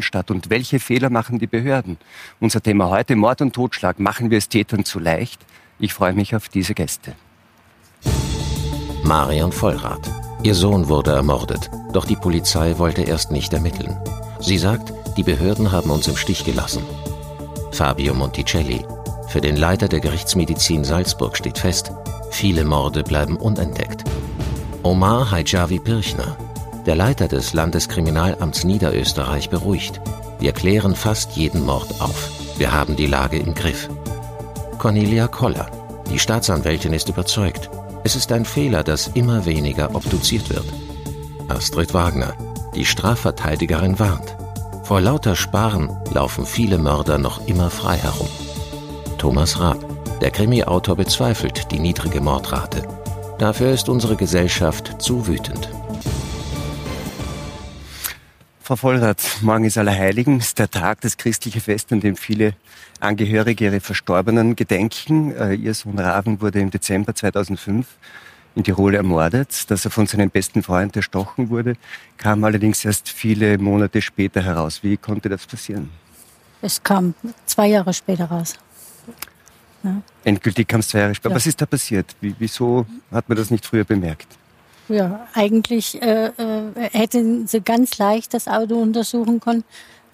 statt und welche Fehler machen die Behörden? Unser Thema heute Mord und Totschlag. Machen wir es Tätern zu leicht? Ich freue mich auf diese Gäste. Marion Vollrath. Ihr Sohn wurde ermordet, doch die Polizei wollte erst nicht ermitteln. Sie sagt, die Behörden haben uns im Stich gelassen. Fabio Monticelli. Für den Leiter der Gerichtsmedizin Salzburg steht fest, viele Morde bleiben unentdeckt. Omar Haijavi Pirchner. Der Leiter des Landeskriminalamts Niederösterreich beruhigt. Wir klären fast jeden Mord auf. Wir haben die Lage im Griff. Cornelia Koller. Die Staatsanwältin ist überzeugt. Es ist ein Fehler, dass immer weniger obduziert wird. Astrid Wagner. Die Strafverteidigerin warnt. Vor lauter Sparen laufen viele Mörder noch immer frei herum. Thomas Raab. Der Krimi-Autor bezweifelt die niedrige Mordrate. Dafür ist unsere Gesellschaft zu wütend. Frau Vollrath, morgen ist Allerheiligen, ist der Tag, das christliche Fest, an dem viele Angehörige ihrer Verstorbenen gedenken. Äh, ihr Sohn Raven wurde im Dezember 2005 in Tirol ermordet. Dass er von seinem besten Freund erstochen wurde, kam allerdings erst viele Monate später heraus. Wie konnte das passieren? Es kam zwei Jahre später raus. Ja. Endgültig kam es zwei Jahre später. Ja. Was ist da passiert? Wie, wieso hat man das nicht früher bemerkt? Ja, eigentlich äh, äh, hätten sie ganz leicht das Auto untersuchen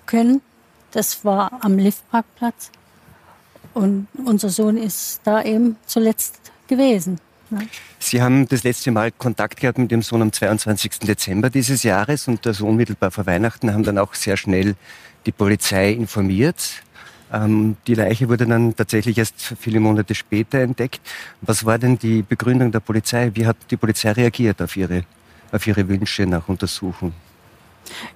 können. Das war am Liftparkplatz. Und unser Sohn ist da eben zuletzt gewesen. Ne? Sie haben das letzte Mal Kontakt gehabt mit dem Sohn am 22. Dezember dieses Jahres und der Sohn mittelbar vor Weihnachten haben dann auch sehr schnell die Polizei informiert. Ähm, die Leiche wurde dann tatsächlich erst viele Monate später entdeckt. Was war denn die Begründung der Polizei? Wie hat die Polizei reagiert auf ihre, auf ihre Wünsche nach Untersuchung?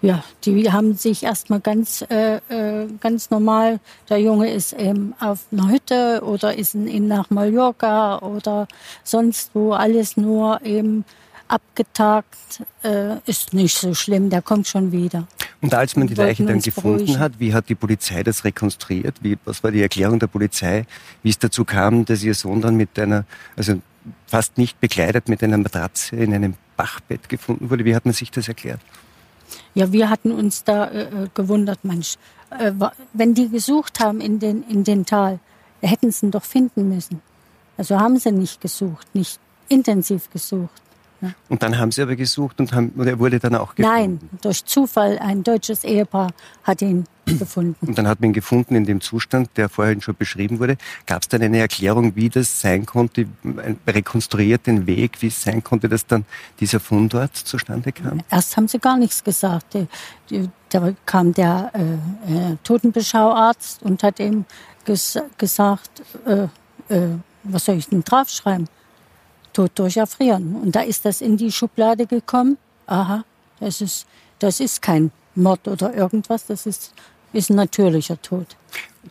Ja, die haben sich erstmal ganz, äh, äh, ganz normal, der Junge ist eben auf einer Hütte oder ist in nach Mallorca oder sonst wo, alles nur eben abgetagt, äh, ist nicht so schlimm, der kommt schon wieder. Und als man die Leiche dann gefunden beruhigen. hat, wie hat die Polizei das rekonstruiert? Wie, was war die Erklärung der Polizei, wie es dazu kam, dass ihr Sohn dann mit einer, also fast nicht bekleidet mit einer Matratze in einem Bachbett gefunden wurde? Wie hat man sich das erklärt? Ja, wir hatten uns da äh, äh gewundert, Mensch, äh, wenn die gesucht haben in den, in den Tal, hätten sie ihn doch finden müssen. Also haben sie nicht gesucht, nicht intensiv gesucht. Und dann haben Sie aber gesucht und haben, er wurde dann auch gefunden? Nein, durch Zufall. Ein deutsches Ehepaar hat ihn gefunden. Und dann hat man ihn gefunden in dem Zustand, der vorhin schon beschrieben wurde. Gab es dann eine Erklärung, wie das sein konnte, rekonstruiert den Weg, wie es sein konnte, dass dann dieser Fundort zustande kam? Erst haben sie gar nichts gesagt. Da kam der äh, äh, Totenbeschauarzt und hat ihm ges gesagt, äh, äh, was soll ich denn draufschreiben? Tod durch Erfrieren. Und da ist das in die Schublade gekommen. Aha, das ist, das ist kein Mord oder irgendwas, das ist, ist ein natürlicher Tod.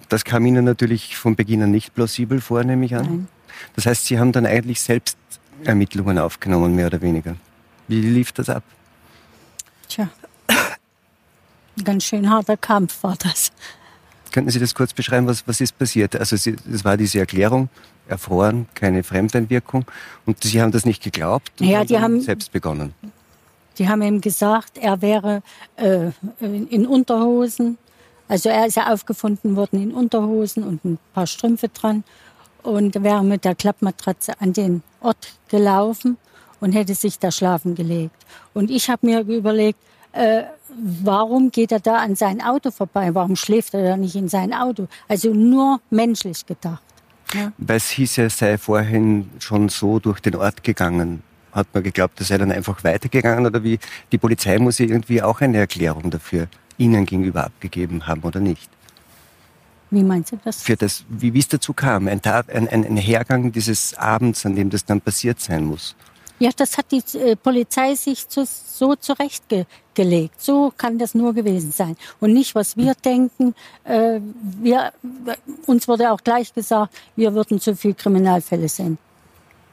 Das kam Ihnen natürlich von Beginn an nicht plausibel vor, nehme ich an. Nein. Das heißt, Sie haben dann eigentlich selbst Ermittlungen aufgenommen, mehr oder weniger. Wie lief das ab? Tja, ein ganz schön harter Kampf war das. Könnten Sie das kurz beschreiben, was, was ist passiert? Also es war diese Erklärung, erfroren, keine Fremdeinwirkung. Und Sie haben das nicht geglaubt und ja, die haben selbst begonnen. Die haben ihm gesagt, er wäre äh, in Unterhosen. Also er ist ja aufgefunden worden in Unterhosen und ein paar Strümpfe dran und wäre mit der Klappmatratze an den Ort gelaufen und hätte sich da schlafen gelegt. Und ich habe mir überlegt, äh, warum geht er da an sein Auto vorbei? Warum schläft er da nicht in sein Auto? Also nur menschlich gedacht. Ja. Weil es hieß, er sei vorhin schon so durch den Ort gegangen. Hat man geglaubt, er sei dann einfach weitergegangen oder wie? Die Polizei muss ja irgendwie auch eine Erklärung dafür Ihnen gegenüber abgegeben haben oder nicht? Wie meinst du das? Für das, wie es dazu kam, ein, Tat, ein, ein, ein Hergang dieses Abends, an dem das dann passiert sein muss. Ja, das hat die äh, Polizei sich zu, so zurechtgelegt. So kann das nur gewesen sein. Und nicht, was wir denken. Äh, wir, uns wurde auch gleich gesagt, wir würden zu viel Kriminalfälle sehen.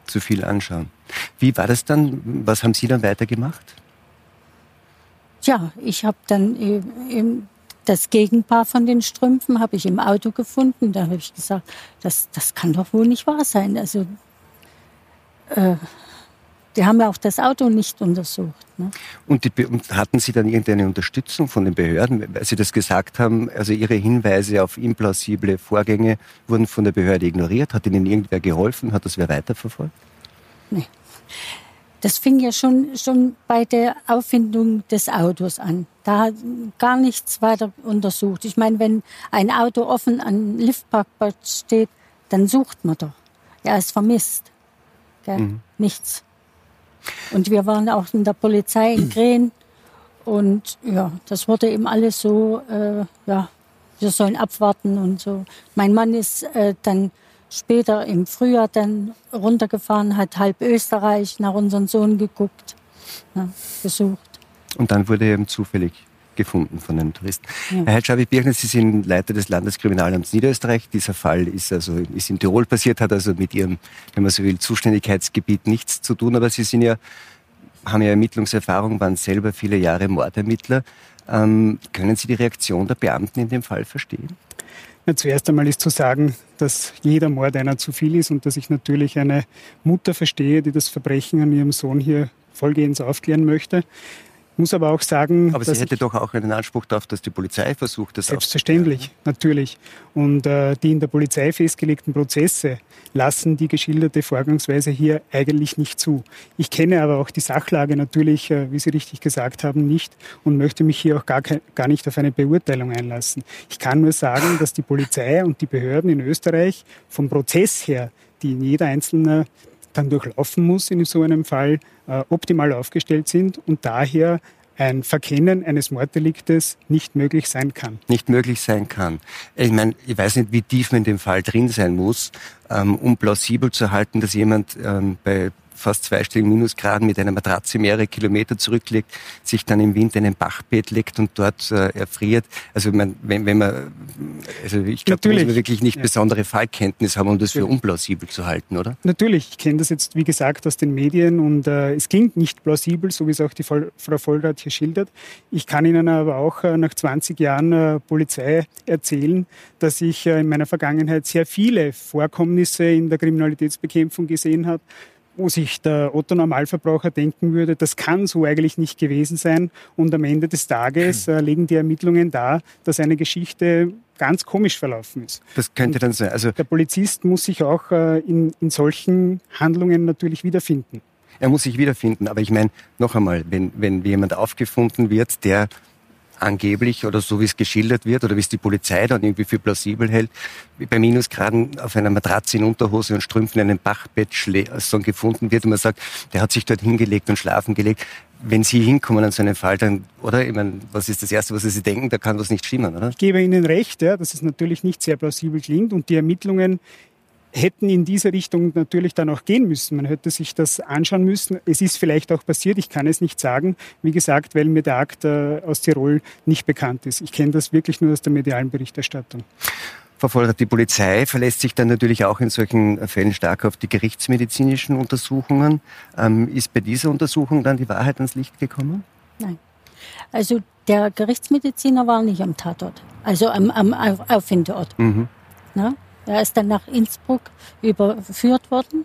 Zu viel anschauen. Wie war das dann? Was haben Sie dann weitergemacht? Tja, ich habe dann eben das Gegenpaar von den Strümpfen habe ich im Auto gefunden. Da habe ich gesagt, das, das kann doch wohl nicht wahr sein. Also Die haben ja auch das Auto nicht untersucht. Ne? Und, die, und, hatten Sie dann irgendeine Unterstützung von den Behörden, weil Sie das gesagt haben? Also Ihre Hinweise auf implausible Vorgänge wurden von der Behörde ignoriert. Hat Ihnen irgendwer geholfen? Hat das wer weiterverfolgt? Nee. Das fing ja schon, schon bei der Auffindung des Autos an. Da hat gar nichts weiter untersucht. Ich meine, wenn ein Auto offen an Liftparkplatz steht, dann sucht man doch. Er ist vermisst. Mhm. Nichts. Und wir waren auch in der Polizei in Krähen. Und ja, das wurde eben alles so, äh, ja, wir sollen abwarten und so. Mein Mann ist äh, dann später im Frühjahr dann runtergefahren, hat halb Österreich nach unserem Sohn geguckt, ja, gesucht. Und dann wurde er eben zufällig gefunden von den Touristen. Ja. Herr Schabi-Birchner, Sie sind Leiter des Landeskriminalamts Niederösterreich. Dieser Fall ist also ist in Tirol passiert, hat also mit Ihrem, wenn man so will, Zuständigkeitsgebiet nichts zu tun. Aber Sie sind ja, haben ja Ermittlungserfahrung, waren selber viele Jahre Mordermittler. Ähm, können Sie die Reaktion der Beamten in dem Fall verstehen? Ja, zuerst einmal ist zu sagen, dass jeder Mord einer zu viel ist und dass ich natürlich eine Mutter verstehe, die das Verbrechen an ihrem Sohn hier vollgehend aufklären möchte muss aber auch sagen. Aber sie hätte doch auch einen Anspruch darauf, dass die Polizei versucht, das Selbstverständlich, natürlich. Und äh, die in der Polizei festgelegten Prozesse lassen die geschilderte Vorgangsweise hier eigentlich nicht zu. Ich kenne aber auch die Sachlage natürlich, äh, wie Sie richtig gesagt haben, nicht und möchte mich hier auch gar, gar nicht auf eine Beurteilung einlassen. Ich kann nur sagen, dass die Polizei und die Behörden in Österreich vom Prozess her, die in jeder einzelne dann durchlaufen muss in so einem Fall, äh, optimal aufgestellt sind und daher ein Verkennen eines Morddeliktes nicht möglich sein kann. Nicht möglich sein kann. Ich meine, ich weiß nicht, wie tief man in dem Fall drin sein muss, ähm, um plausibel zu halten, dass jemand ähm, bei fast zweistelligen Minusgraden mit einer Matratze mehrere Kilometer zurücklegt, sich dann im Winter in ein Bachbett legt und dort äh, erfriert. Also man, wenn, wenn man, also ich glaube, da muss man wirklich nicht ja. besondere Fallkenntnis haben, um das Natürlich. für unplausibel zu halten, oder? Natürlich. Ich kenne das jetzt, wie gesagt, aus den Medien und äh, es klingt nicht plausibel, so wie es auch die Frau Vollrath hier schildert. Ich kann Ihnen aber auch äh, nach 20 Jahren äh, Polizei erzählen, dass ich äh, in meiner Vergangenheit sehr viele Vorkommnisse in der Kriminalitätsbekämpfung gesehen habe, wo sich der Otto Normalverbraucher denken würde, das kann so eigentlich nicht gewesen sein. Und am Ende des Tages hm. äh, legen die Ermittlungen dar, dass eine Geschichte ganz komisch verlaufen ist. Das könnte Und dann sein. Also der Polizist muss sich auch äh, in, in solchen Handlungen natürlich wiederfinden. Er muss sich wiederfinden. Aber ich meine, noch einmal, wenn, wenn jemand aufgefunden wird, der angeblich oder so wie es geschildert wird oder wie es die Polizei dann irgendwie für plausibel hält, bei Minusgraden auf einer Matratze in Unterhose und Strümpfen in einem Bachbett so gefunden wird und man sagt, der hat sich dort hingelegt und schlafen gelegt. Wenn Sie hinkommen an so einen Fall, dann, oder? Ich meine, was ist das Erste, was Sie denken? Da kann was nicht stimmen, oder? Ich gebe Ihnen recht, ja, dass es natürlich nicht sehr plausibel klingt und die Ermittlungen hätten in diese Richtung natürlich dann auch gehen müssen. Man hätte sich das anschauen müssen. Es ist vielleicht auch passiert, ich kann es nicht sagen. Wie gesagt, weil mir der Akt äh, aus Tirol nicht bekannt ist. Ich kenne das wirklich nur aus der medialen Berichterstattung. Frau Vollrath, die Polizei verlässt sich dann natürlich auch in solchen Fällen stark auf die gerichtsmedizinischen Untersuchungen. Ähm, ist bei dieser Untersuchung dann die Wahrheit ans Licht gekommen? Nein. Also der Gerichtsmediziner war nicht am Tatort, also am, am Auffindort. Mhm. Na? Er ist dann nach Innsbruck überführt worden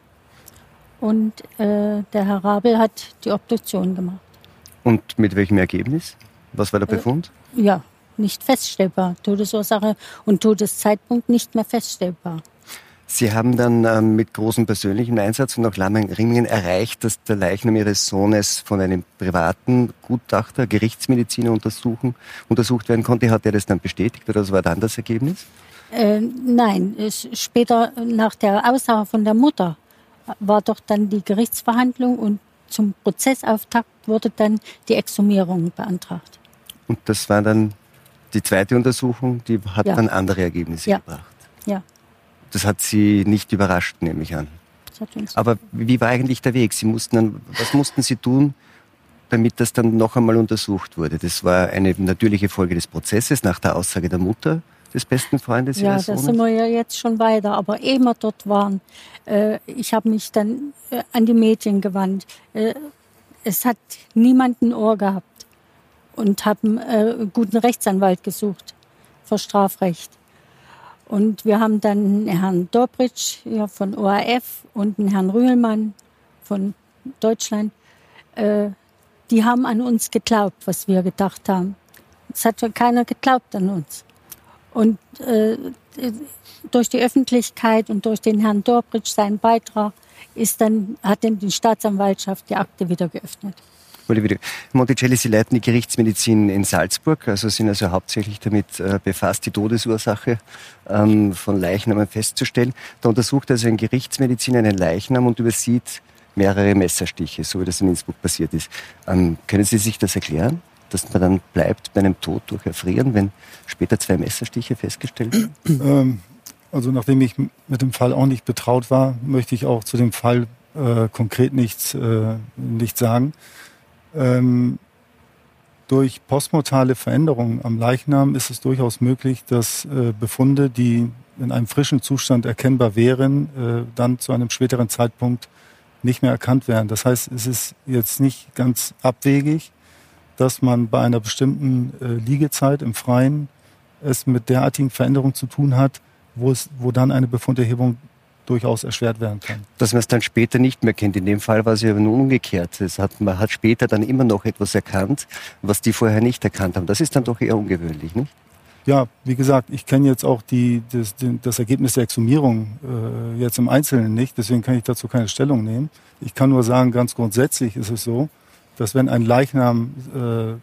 und äh, der Herr Rabel hat die Obduktion gemacht. Und mit welchem Ergebnis? Was war der äh, Befund? Äh, ja, nicht feststellbar. Todesursache und Todeszeitpunkt nicht mehr feststellbar. Sie haben dann ähm, mit großem persönlichen Einsatz und auch Ringingen erreicht, dass der Leichnam Ihres Sohnes von einem privaten Gutachter, Gerichtsmediziner untersuchen, untersucht werden konnte. Hat er das dann bestätigt oder was war dann das Ergebnis? Äh, nein, später nach der Aussage von der Mutter war doch dann die Gerichtsverhandlung und zum Prozessauftakt wurde dann die Exhumierung beantragt. Und das war dann die zweite Untersuchung, die hat ja. dann andere Ergebnisse ja. gebracht. Ja. Das hat Sie nicht überrascht, nehme ich an. Aber wie war eigentlich der Weg? Sie mussten dann, was mussten Sie tun, damit das dann noch einmal untersucht wurde? Das war eine natürliche Folge des Prozesses nach der Aussage der Mutter des besten Freundes Ja, da sind wir ja jetzt schon weiter. Aber ehe wir dort waren, äh, ich habe mich dann äh, an die Medien gewandt. Äh, es hat niemand ein Ohr gehabt und haben äh, guten Rechtsanwalt gesucht für Strafrecht. Und wir haben dann Herrn Dobritsch ja, von ORF und einen Herrn Rühlmann von Deutschland, äh, die haben an uns geglaubt, was wir gedacht haben. Es hat schon keiner geglaubt an uns. Und äh, durch die Öffentlichkeit und durch den Herrn Dorbridge seinen Beitrag ist dann, hat dann die Staatsanwaltschaft die Akte wieder geöffnet. Monticelli, Sie leiten die Gerichtsmedizin in Salzburg, also sind also hauptsächlich damit äh, befasst, die Todesursache ähm, von Leichnamen festzustellen. Da untersucht also ein Gerichtsmediziner einen Leichnam und übersieht mehrere Messerstiche, so wie das in Innsbruck passiert ist. Ähm, können Sie sich das erklären? Dass man dann bleibt bei einem Tod durch Erfrieren, wenn später zwei Messerstiche festgestellt werden? Ähm, also nachdem ich mit dem Fall auch nicht betraut war, möchte ich auch zu dem Fall äh, konkret nichts, äh, nichts sagen. Ähm, durch postmortale Veränderungen am Leichnam ist es durchaus möglich, dass äh, Befunde, die in einem frischen Zustand erkennbar wären, äh, dann zu einem späteren Zeitpunkt nicht mehr erkannt werden. Das heißt, es ist jetzt nicht ganz abwegig, dass man bei einer bestimmten äh, Liegezeit im Freien es mit derartigen Veränderungen zu tun hat, wo, es, wo dann eine Befunderhebung durchaus erschwert werden kann. Dass man es dann später nicht mehr kennt. In dem Fall war es ja nun umgekehrt. Es hat, man hat später dann immer noch etwas erkannt, was die vorher nicht erkannt haben. Das ist dann doch eher ungewöhnlich, nicht? Ja, wie gesagt, ich kenne jetzt auch die, das, das Ergebnis der Exhumierung äh, jetzt im Einzelnen nicht, deswegen kann ich dazu keine Stellung nehmen. Ich kann nur sagen, ganz grundsätzlich ist es so, dass wenn ein Leichnam äh,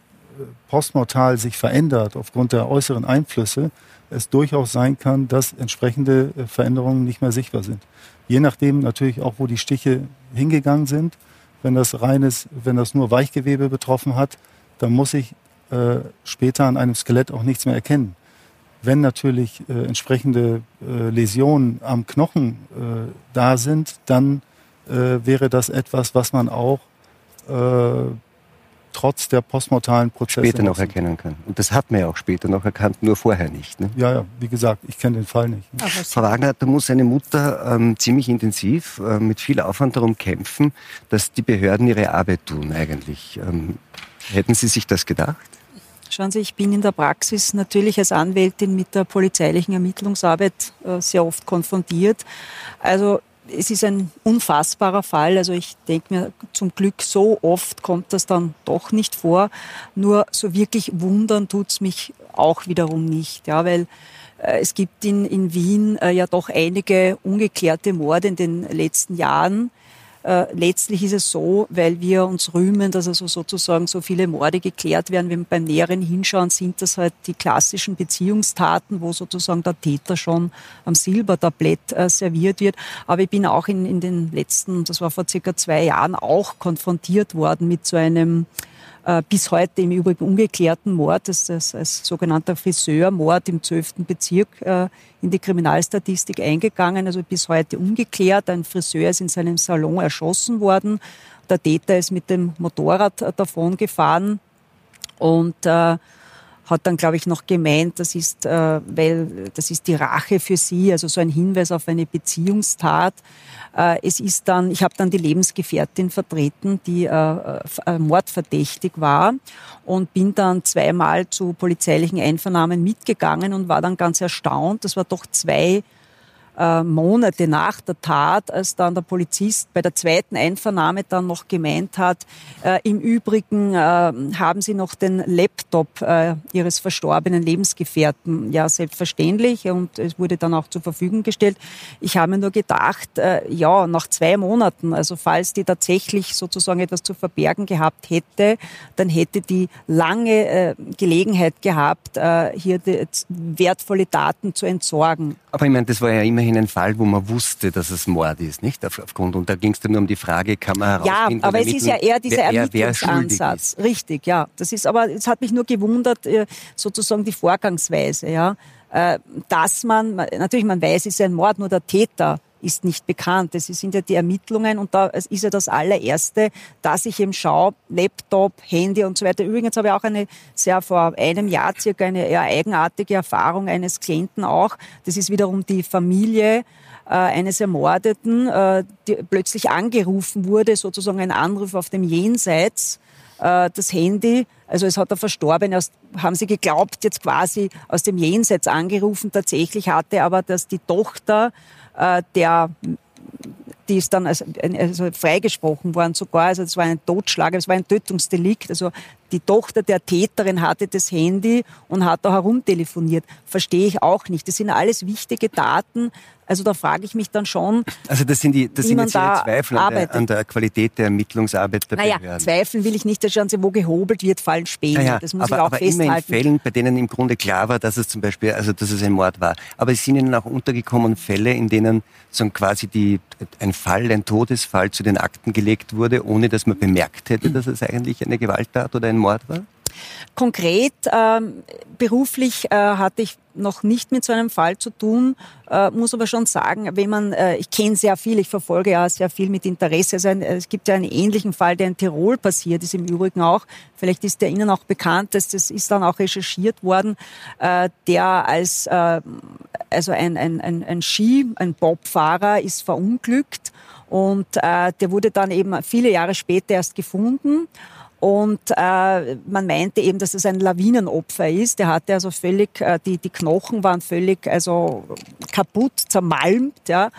postmortal sich verändert aufgrund der äußeren Einflüsse, es durchaus sein kann, dass entsprechende äh, Veränderungen nicht mehr sichtbar sind. Je nachdem natürlich auch, wo die Stiche hingegangen sind. Wenn das reines, wenn das nur Weichgewebe betroffen hat, dann muss ich äh, später an einem Skelett auch nichts mehr erkennen. Wenn natürlich äh, entsprechende äh, Läsionen am Knochen äh, da sind, dann äh, wäre das etwas, was man auch trotz der postmortalen Prozesse. Später noch erkennen kann. Und das hat man ja auch später noch erkannt, nur vorher nicht. Ne? Ja, ja, wie gesagt, ich kenne den Fall nicht. Frau Wagner, da muss eine Mutter ähm, ziemlich intensiv äh, mit viel Aufwand darum kämpfen, dass die Behörden ihre Arbeit tun eigentlich. Ähm, hätten Sie sich das gedacht? Schauen Sie, ich bin in der Praxis natürlich als Anwältin mit der polizeilichen Ermittlungsarbeit äh, sehr oft konfrontiert. Also es ist ein unfassbarer Fall. Also ich denke mir, zum Glück so oft kommt das dann doch nicht vor. Nur so wirklich wundern tut's mich auch wiederum nicht, ja, weil äh, es gibt in, in Wien äh, ja doch einige ungeklärte Morde in den letzten Jahren. Äh, letztlich ist es so, weil wir uns rühmen, dass also sozusagen so viele Morde geklärt werden, wenn wir beim näheren Hinschauen sind das halt die klassischen Beziehungstaten, wo sozusagen der Täter schon am Silbertablett äh, serviert wird. Aber ich bin auch in, in den letzten, das war vor circa zwei Jahren, auch konfrontiert worden mit so einem bis heute im Übrigen ungeklärten Mord, das ist als sogenannter Friseurmord im 12. Bezirk äh, in die Kriminalstatistik eingegangen, also bis heute ungeklärt. Ein Friseur ist in seinem Salon erschossen worden. Der Täter ist mit dem Motorrad äh, davon gefahren und äh, hat dann, glaube ich, noch gemeint, das ist, äh, weil das ist die Rache für sie, also so ein Hinweis auf eine Beziehungstat. Äh, es ist dann, ich habe dann die Lebensgefährtin vertreten, die äh, äh, mordverdächtig war und bin dann zweimal zu polizeilichen Einvernahmen mitgegangen und war dann ganz erstaunt. Das war doch zwei äh, Monate nach der Tat, als dann der Polizist bei der zweiten Einvernahme dann noch gemeint hat, äh, im Übrigen äh, haben Sie noch den Laptop äh, Ihres verstorbenen Lebensgefährten. Ja, selbstverständlich und es wurde dann auch zur Verfügung gestellt. Ich habe mir nur gedacht, äh, ja, nach zwei Monaten, also falls die tatsächlich sozusagen etwas zu verbergen gehabt hätte, dann hätte die lange Gelegenheit gehabt, hier wertvolle Daten zu entsorgen. Aber ich meine, das war ja immer immerhin ein Fall, wo man wusste, dass es Mord ist, nicht? Aufgrund, und da ging es dann nur um die Frage, kann man herausfinden... Ja, aber es ist ja eher dieser Ermittlungsansatz. Richtig, ja. Das ist, aber es hat mich nur gewundert, äh, sozusagen die Vorgangsweise, ja. Äh, dass man, natürlich, man weiß, es ist ein Mord, nur der Täter ist nicht bekannt. Das sind ja die Ermittlungen und da ist ja das allererste, dass ich eben schaue, Laptop, Handy und so weiter. Übrigens habe ich auch eine sehr vor einem Jahr circa eine eher eigenartige Erfahrung eines Klienten auch. Das ist wiederum die Familie äh, eines Ermordeten, äh, die plötzlich angerufen wurde, sozusagen ein Anruf auf dem Jenseits äh, das Handy. Also es hat der Verstorbene, haben sie geglaubt, jetzt quasi aus dem Jenseits angerufen. Tatsächlich hatte aber, dass die Tochter der die ist dann also, also freigesprochen worden sogar. Also es war ein Totschlag, es war ein Tötungsdelikt. Also die Tochter der Täterin hatte das Handy und hat da herumtelefoniert. Verstehe ich auch nicht. Das sind alles wichtige Daten. Also da frage ich mich dann schon. Also das sind die, das sind jetzt da Zweifel an der, an der, Qualität der Ermittlungsarbeit der naja, Behörden. Zweifeln will ich nicht, dass schauen Sie, wo gehobelt wird, fallen Späne. Naja, das muss aber, ich auch aber festhalten. Immer in Fällen, bei denen im Grunde klar war, dass es zum Beispiel, also dass es ein Mord war. Aber es sind Ihnen auch untergekommen Fälle, in denen so quasi die, ein Fall, ein Todesfall zu den Akten gelegt wurde, ohne dass man bemerkt hätte, dass es eigentlich eine Gewalttat oder ein Mord war? Konkret ähm, beruflich äh, hatte ich noch nicht mit so einem Fall zu tun, äh, muss aber schon sagen, wenn man, äh, ich kenne sehr viel, ich verfolge ja sehr viel mit Interesse. Also ein, es gibt ja einen ähnlichen Fall, der in Tirol passiert ist, im Übrigen auch. Vielleicht ist der Ihnen auch bekannt, dass das ist dann auch recherchiert worden, äh, der als äh, also ein, ein, ein, ein Ski, ein Bobfahrer ist verunglückt und äh, der wurde dann eben viele Jahre später erst gefunden. Und äh, man meinte eben, dass es ein Lawinenopfer ist. Der hatte also völlig, äh, die, die Knochen waren völlig also kaputt, zermalmt. Ja.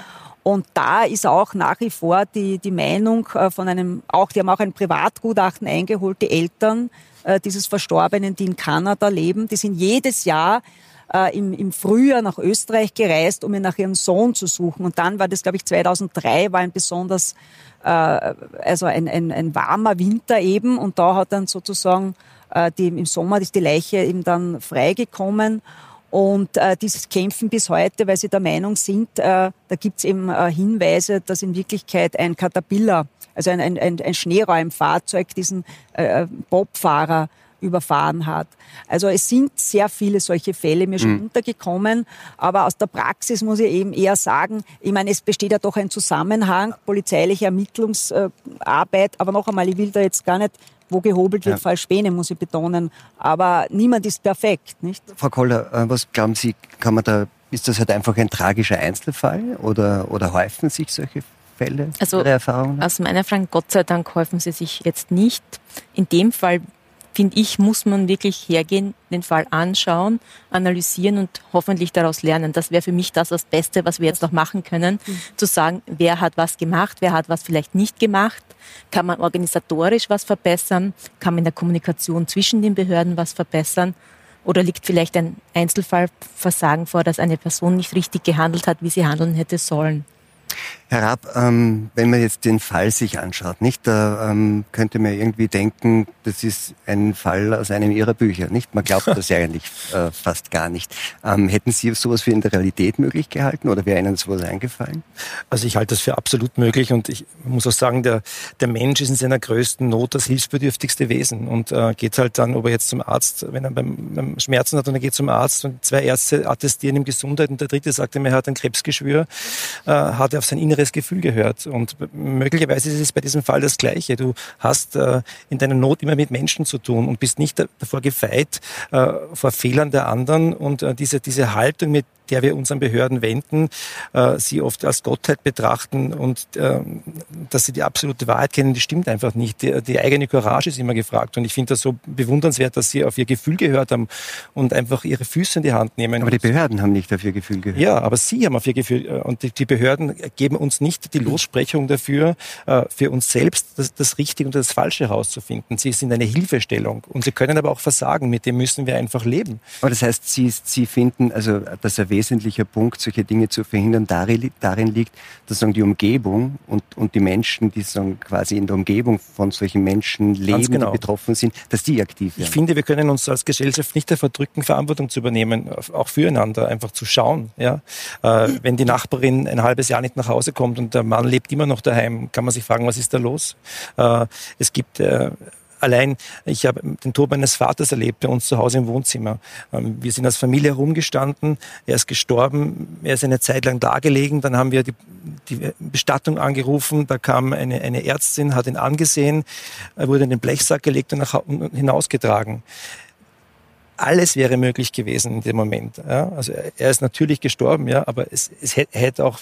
Und da ist auch nach wie vor die, die Meinung äh, von einem, auch, die haben auch ein Privatgutachten eingeholt, die Eltern äh, dieses Verstorbenen, die in Kanada leben, die sind jedes Jahr äh, im, im Frühjahr nach Österreich gereist, um ihn nach ihrem Sohn zu suchen. Und dann war das, glaube ich, 2003, war ein besonders äh, also ein, ein, ein warmer Winter eben und da hat dann sozusagen äh, die, im Sommer ist die Leiche eben dann freigekommen. Und äh, dieses Kämpfen bis heute, weil sie der Meinung sind, äh, da gibt's eben äh, Hinweise, dass in Wirklichkeit ein Caterpillar, also ein, ein, ein Schneeräumfahrzeug, diesen äh, Bobfahrer überfahren hat. Also es sind sehr viele solche Fälle mir schon mhm. untergekommen, aber aus der Praxis muss ich eben eher sagen, ich meine, es besteht ja doch ein Zusammenhang, polizeiliche Ermittlungsarbeit, aber noch einmal, ich will da jetzt gar nicht wo gehobelt wird, ja. falsch Späne, muss ich betonen. Aber niemand ist perfekt, nicht? Frau Koller, äh, was glauben Sie, kann man da, ist das halt einfach ein tragischer Einzelfall oder, oder häufen sich solche Fälle? Also, aus meiner Erfahrung, Gott sei Dank häufen sie sich jetzt nicht. In dem Fall finde ich, muss man wirklich hergehen, den Fall anschauen, analysieren und hoffentlich daraus lernen. Das wäre für mich das das Beste, was wir jetzt noch machen können, mhm. zu sagen, wer hat was gemacht, wer hat was vielleicht nicht gemacht, kann man organisatorisch was verbessern, kann man in der Kommunikation zwischen den Behörden was verbessern oder liegt vielleicht ein Einzelfallversagen vor, dass eine Person nicht richtig gehandelt hat, wie sie handeln hätte sollen. Herr Raab, ähm, wenn man jetzt den Fall sich anschaut, nicht, da ähm, könnte man irgendwie denken, das ist ein Fall aus einem Ihrer Bücher, nicht? Man glaubt das ja eigentlich äh, fast gar nicht. Ähm, hätten Sie sowas für in der Realität möglich gehalten oder wäre Ihnen sowas eingefallen? Also ich halte das für absolut möglich und ich muss auch sagen, der, der Mensch ist in seiner größten Not das hilfsbedürftigste Wesen und äh, geht halt dann, ob er jetzt zum Arzt, wenn er beim, beim Schmerzen hat und er geht zum Arzt und zwei Ärzte attestieren ihm Gesundheit und der dritte sagt ihm, er hat ein Krebsgeschwür, äh, hat er auf sein inneres inneres Gefühl gehört. Und möglicherweise ist es bei diesem Fall das Gleiche. Du hast äh, in deiner Not immer mit Menschen zu tun und bist nicht davor gefeit, äh, vor Fehlern der anderen. Und äh, diese, diese Haltung, mit der wir uns an Behörden wenden, äh, sie oft als Gottheit betrachten und äh, dass sie die absolute Wahrheit kennen, die stimmt einfach nicht. Die, die eigene Courage ist immer gefragt und ich finde das so bewundernswert, dass sie auf ihr Gefühl gehört haben und einfach ihre Füße in die Hand nehmen. Aber die Behörden haben nicht auf ihr Gefühl gehört. Ja, aber sie haben auf ihr Gefühl äh, und die, die Behörden geben uns nicht die Lossprechung dafür, äh, für uns selbst das, das Richtige und das Falsche herauszufinden. Sie sind eine Hilfestellung und sie können aber auch versagen. Mit dem müssen wir einfach leben. Aber das heißt, Sie, sie finden, also dass er wesentlicher Punkt, solche Dinge zu verhindern, darin liegt, dass sagen, die Umgebung und, und die Menschen, die sagen, quasi in der Umgebung von solchen Menschen leben, genau. die betroffen sind, dass die aktiv werden. Ich finde, wir können uns als Gesellschaft nicht davor drücken, Verantwortung zu übernehmen, auch füreinander, einfach zu schauen. Ja? Äh, wenn die Nachbarin ein halbes Jahr nicht nach Hause kommt und der Mann lebt immer noch daheim, kann man sich fragen, was ist da los? Äh, es gibt äh, Allein, ich habe den Tod meines Vaters erlebt bei uns zu Hause im Wohnzimmer. Ähm, wir sind als Familie herumgestanden. Er ist gestorben. Er ist eine Zeit lang dagelegen. Dann haben wir die, die Bestattung angerufen. Da kam eine, eine Ärztin, hat ihn angesehen. Er wurde in den Blechsack gelegt und, nach, hinausgetragen alles wäre möglich gewesen in dem Moment. Ja? Also er ist natürlich gestorben, ja, aber es, es hätte auch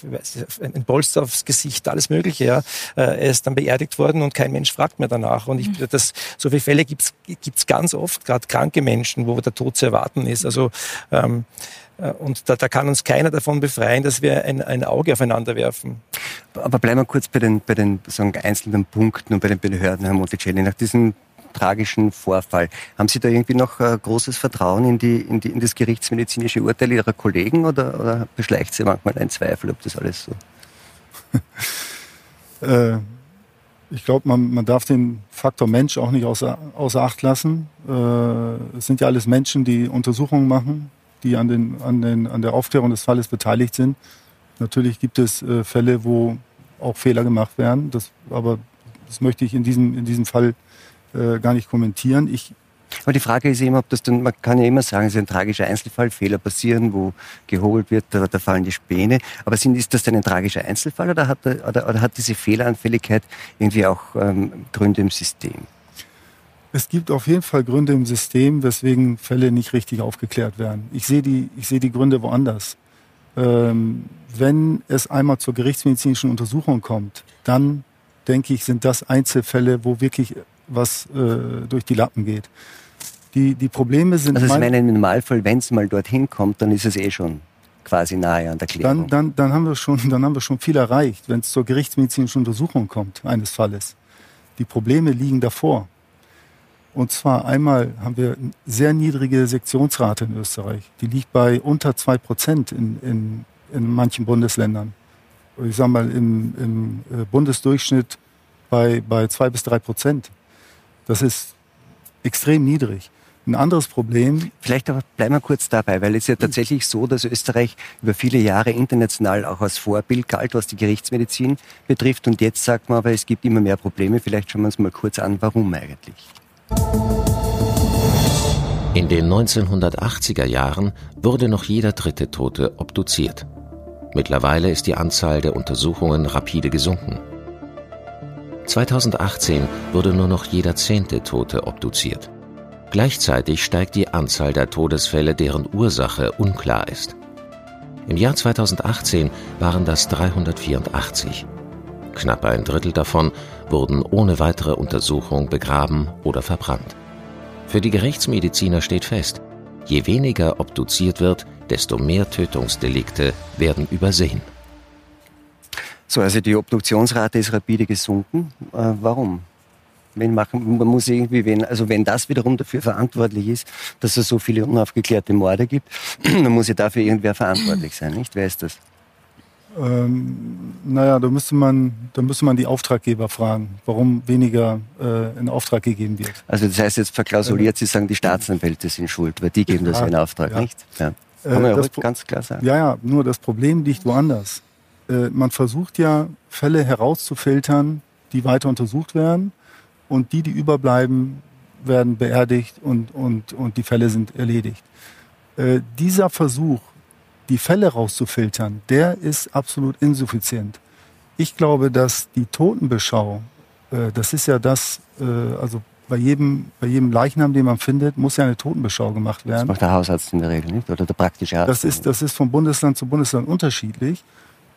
ein Polster aufs Gesicht, alles Mögliche. Ja? Äh, er ist dann beerdigt worden und kein Mensch fragt mehr danach. Und ich, mhm. das, so viele Fälle gibt's gibt's ganz oft, gerade kranke Menschen, wo der Tod zu erwarten ist. Also ähm, äh, und da, da kann uns keiner davon befreien, dass wir ein, ein Auge aufeinander werfen. Aber bleiben wir kurz bei den, bei den sagen, einzelnen Punkten und bei den Behörden, Herr Monticelli. Nach diesem tragischen Vorfall, haben Sie da irgendwie noch äh, großes Vertrauen in, die, in, die, in das gerichtsmedizinische Urteil Ihrer Kollegen oder, oder beschleicht Sie manchmal ein Zweifel, ob das alles so? äh, ich glaube, man, man darf den Faktor Mensch auch nicht außer, außer Acht lassen. Äh, es sind ja alles Menschen, die Untersuchungen machen, die an, den, an, den, an der Aufklärung des Falles beteiligt sind. Natürlich gibt es äh, Fälle, wo auch Fehler gemacht werden. Das, aber das möchte ich in diesem, in diesem Fall äh, gar nicht kommentieren. Ich, aber die Frage ist immer, ob das dann, man kann ja immer sagen, es ist ein tragischer Einzelfall, Fehler passieren, wo gehobelt wird, da, da fallen die Späne. Aber sind, ist das denn ein tragischer Einzelfall oder hat, oder, oder hat diese Fehleranfälligkeit irgendwie auch ähm, Gründe im System? Es gibt auf jeden Fall Gründe im System, weswegen Fälle nicht richtig aufgeklärt werden. Ich sehe die, ich sehe die Gründe woanders. Ähm, wenn es einmal zur gerichtsmedizinischen Untersuchung kommt, dann denke ich, sind das Einzelfälle, wo wirklich was äh, durch die Lappen geht. Die, die Probleme sind. Also, ich meine, im Normalfall, wenn es mal dorthin kommt, dann ist es eh schon quasi nahe an der Klärung. Dann, dann, dann, haben, wir schon, dann haben wir schon viel erreicht, wenn es zur gerichtsmedizinischen Untersuchung kommt, eines Falles. Die Probleme liegen davor. Und zwar einmal haben wir eine sehr niedrige Sektionsrate in Österreich. Die liegt bei unter zwei Prozent in, in, in manchen Bundesländern. Ich sage mal im, im äh, Bundesdurchschnitt bei, bei zwei bis drei Prozent. Das ist extrem niedrig. Ein anderes Problem. Vielleicht aber bleiben wir kurz dabei, weil es ja tatsächlich so, dass Österreich über viele Jahre international auch als Vorbild galt, was die Gerichtsmedizin betrifft. Und jetzt sagt man aber, es gibt immer mehr Probleme. Vielleicht schauen wir uns mal kurz an, warum eigentlich. In den 1980er Jahren wurde noch jeder dritte Tote obduziert. Mittlerweile ist die Anzahl der Untersuchungen rapide gesunken. 2018 wurde nur noch jeder zehnte Tote obduziert. Gleichzeitig steigt die Anzahl der Todesfälle, deren Ursache unklar ist. Im Jahr 2018 waren das 384. Knapp ein Drittel davon wurden ohne weitere Untersuchung begraben oder verbrannt. Für die Gerichtsmediziner steht fest, je weniger obduziert wird, desto mehr Tötungsdelikte werden übersehen. So, also die Obduktionsrate ist rapide gesunken. Äh, warum? Wenn machen, man muss irgendwie, wenn, also wenn das wiederum dafür verantwortlich ist, dass es so viele unaufgeklärte Morde gibt, dann muss ja dafür irgendwer verantwortlich sein, nicht? Wer ist das? Ähm, naja, da müsste, man, da müsste man die Auftraggeber fragen, warum weniger äh, in Auftrag gegeben wird. Also das heißt jetzt verklausuliert, Sie sagen, die Staatsanwälte sind schuld, weil die geben das ja in Auftrag, ja. nicht? Ja. Kann man ja ganz klar sagen. Ja, ja, nur das Problem liegt woanders. Äh, man versucht ja, Fälle herauszufiltern, die weiter untersucht werden. Und die, die überbleiben, werden beerdigt und, und, und die Fälle sind erledigt. Äh, dieser Versuch, die Fälle rauszufiltern, der ist absolut insuffizient. Ich glaube, dass die Totenbeschau, äh, das ist ja das, äh, also bei jedem, bei jedem Leichnam, den man findet, muss ja eine Totenbeschau gemacht werden. Das macht der Hausarzt in der Regel nicht oder der praktische Arzt? Das ist, das ist von Bundesland zu Bundesland unterschiedlich.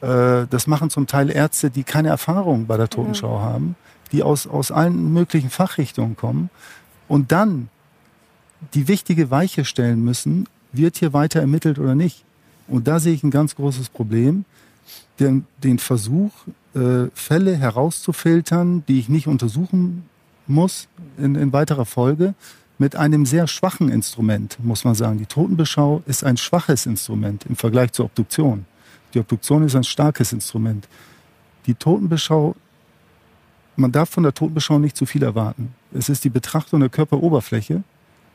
Äh, das machen zum Teil Ärzte, die keine Erfahrung bei der Totenschau mhm. haben, die aus, aus allen möglichen Fachrichtungen kommen und dann die wichtige Weiche stellen müssen, wird hier weiter ermittelt oder nicht. Und da sehe ich ein ganz großes Problem, den, den Versuch, äh, Fälle herauszufiltern, die ich nicht untersuchen muss in, in weiterer Folge, mit einem sehr schwachen Instrument, muss man sagen. Die Totenbeschau ist ein schwaches Instrument im Vergleich zur Obduktion. Die Obduktion ist ein starkes Instrument. Die Totenbeschau, man darf von der Totenbeschau nicht zu viel erwarten. Es ist die Betrachtung der Körperoberfläche.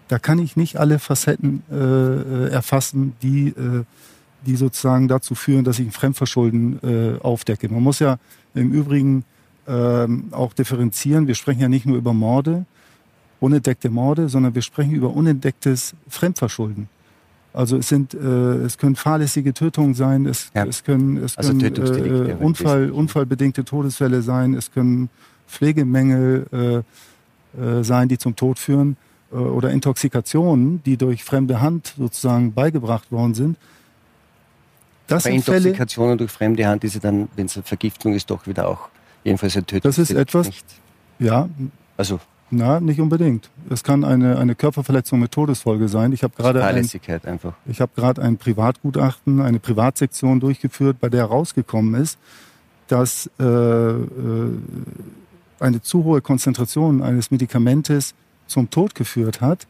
Da kann ich nicht alle Facetten äh, äh erfassen, die, äh, die sozusagen dazu führen, dass ich ein Fremdverschulden äh, aufdecke. Man muss ja im Übrigen ähm, auch differenzieren. Wir sprechen ja nicht nur über Morde, unentdeckte Morde, sondern wir sprechen über unentdecktes Fremdverschulden. Also es sind, äh, es können fahrlässige Tötungen sein, es, ja. es können, es also können äh, Unfall, unfallbedingte Todesfälle sein, es können Pflegemängel äh, äh, sein, die zum Tod führen äh, oder Intoxikationen, die durch fremde Hand sozusagen beigebracht worden sind. Das Bei Intoxikationen Fälle, durch fremde Hand ist ja dann, wenn es eine Vergiftung ist, doch wieder auch jedenfalls ein Tötung. Das ist etwas, nicht. ja. Also na, nicht unbedingt. Es kann eine, eine Körperverletzung mit Todesfolge sein. Ich habe gerade ein, einfach. Ich habe gerade ein Privatgutachten, eine Privatsektion durchgeführt, bei der herausgekommen ist, dass äh, äh, eine zu hohe Konzentration eines Medikamentes zum Tod geführt hat.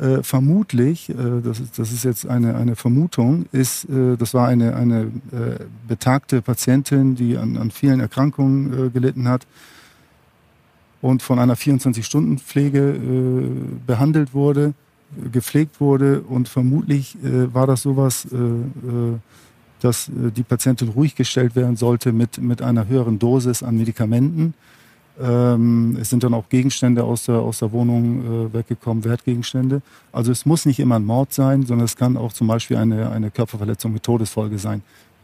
Äh, vermutlich, äh, das, ist, das ist jetzt eine, eine Vermutung, ist, äh, das war eine, eine äh, betagte Patientin, die an, an vielen Erkrankungen äh, gelitten hat und von einer 24-Stunden-Pflege äh, behandelt wurde, gepflegt wurde und vermutlich war das sowas, dass die Patientin ruhig gestellt werden sollte mit, mit einer höheren Dosis an Medikamenten ähm, es sind dann auch Gegenstände aus der, aus der Wohnung äh, weggekommen, Wertgegenstände. Also es muss nicht immer ein Mord sein, sondern es kann auch zum Beispiel eine, eine Körperverletzung mit Todesfolge sein.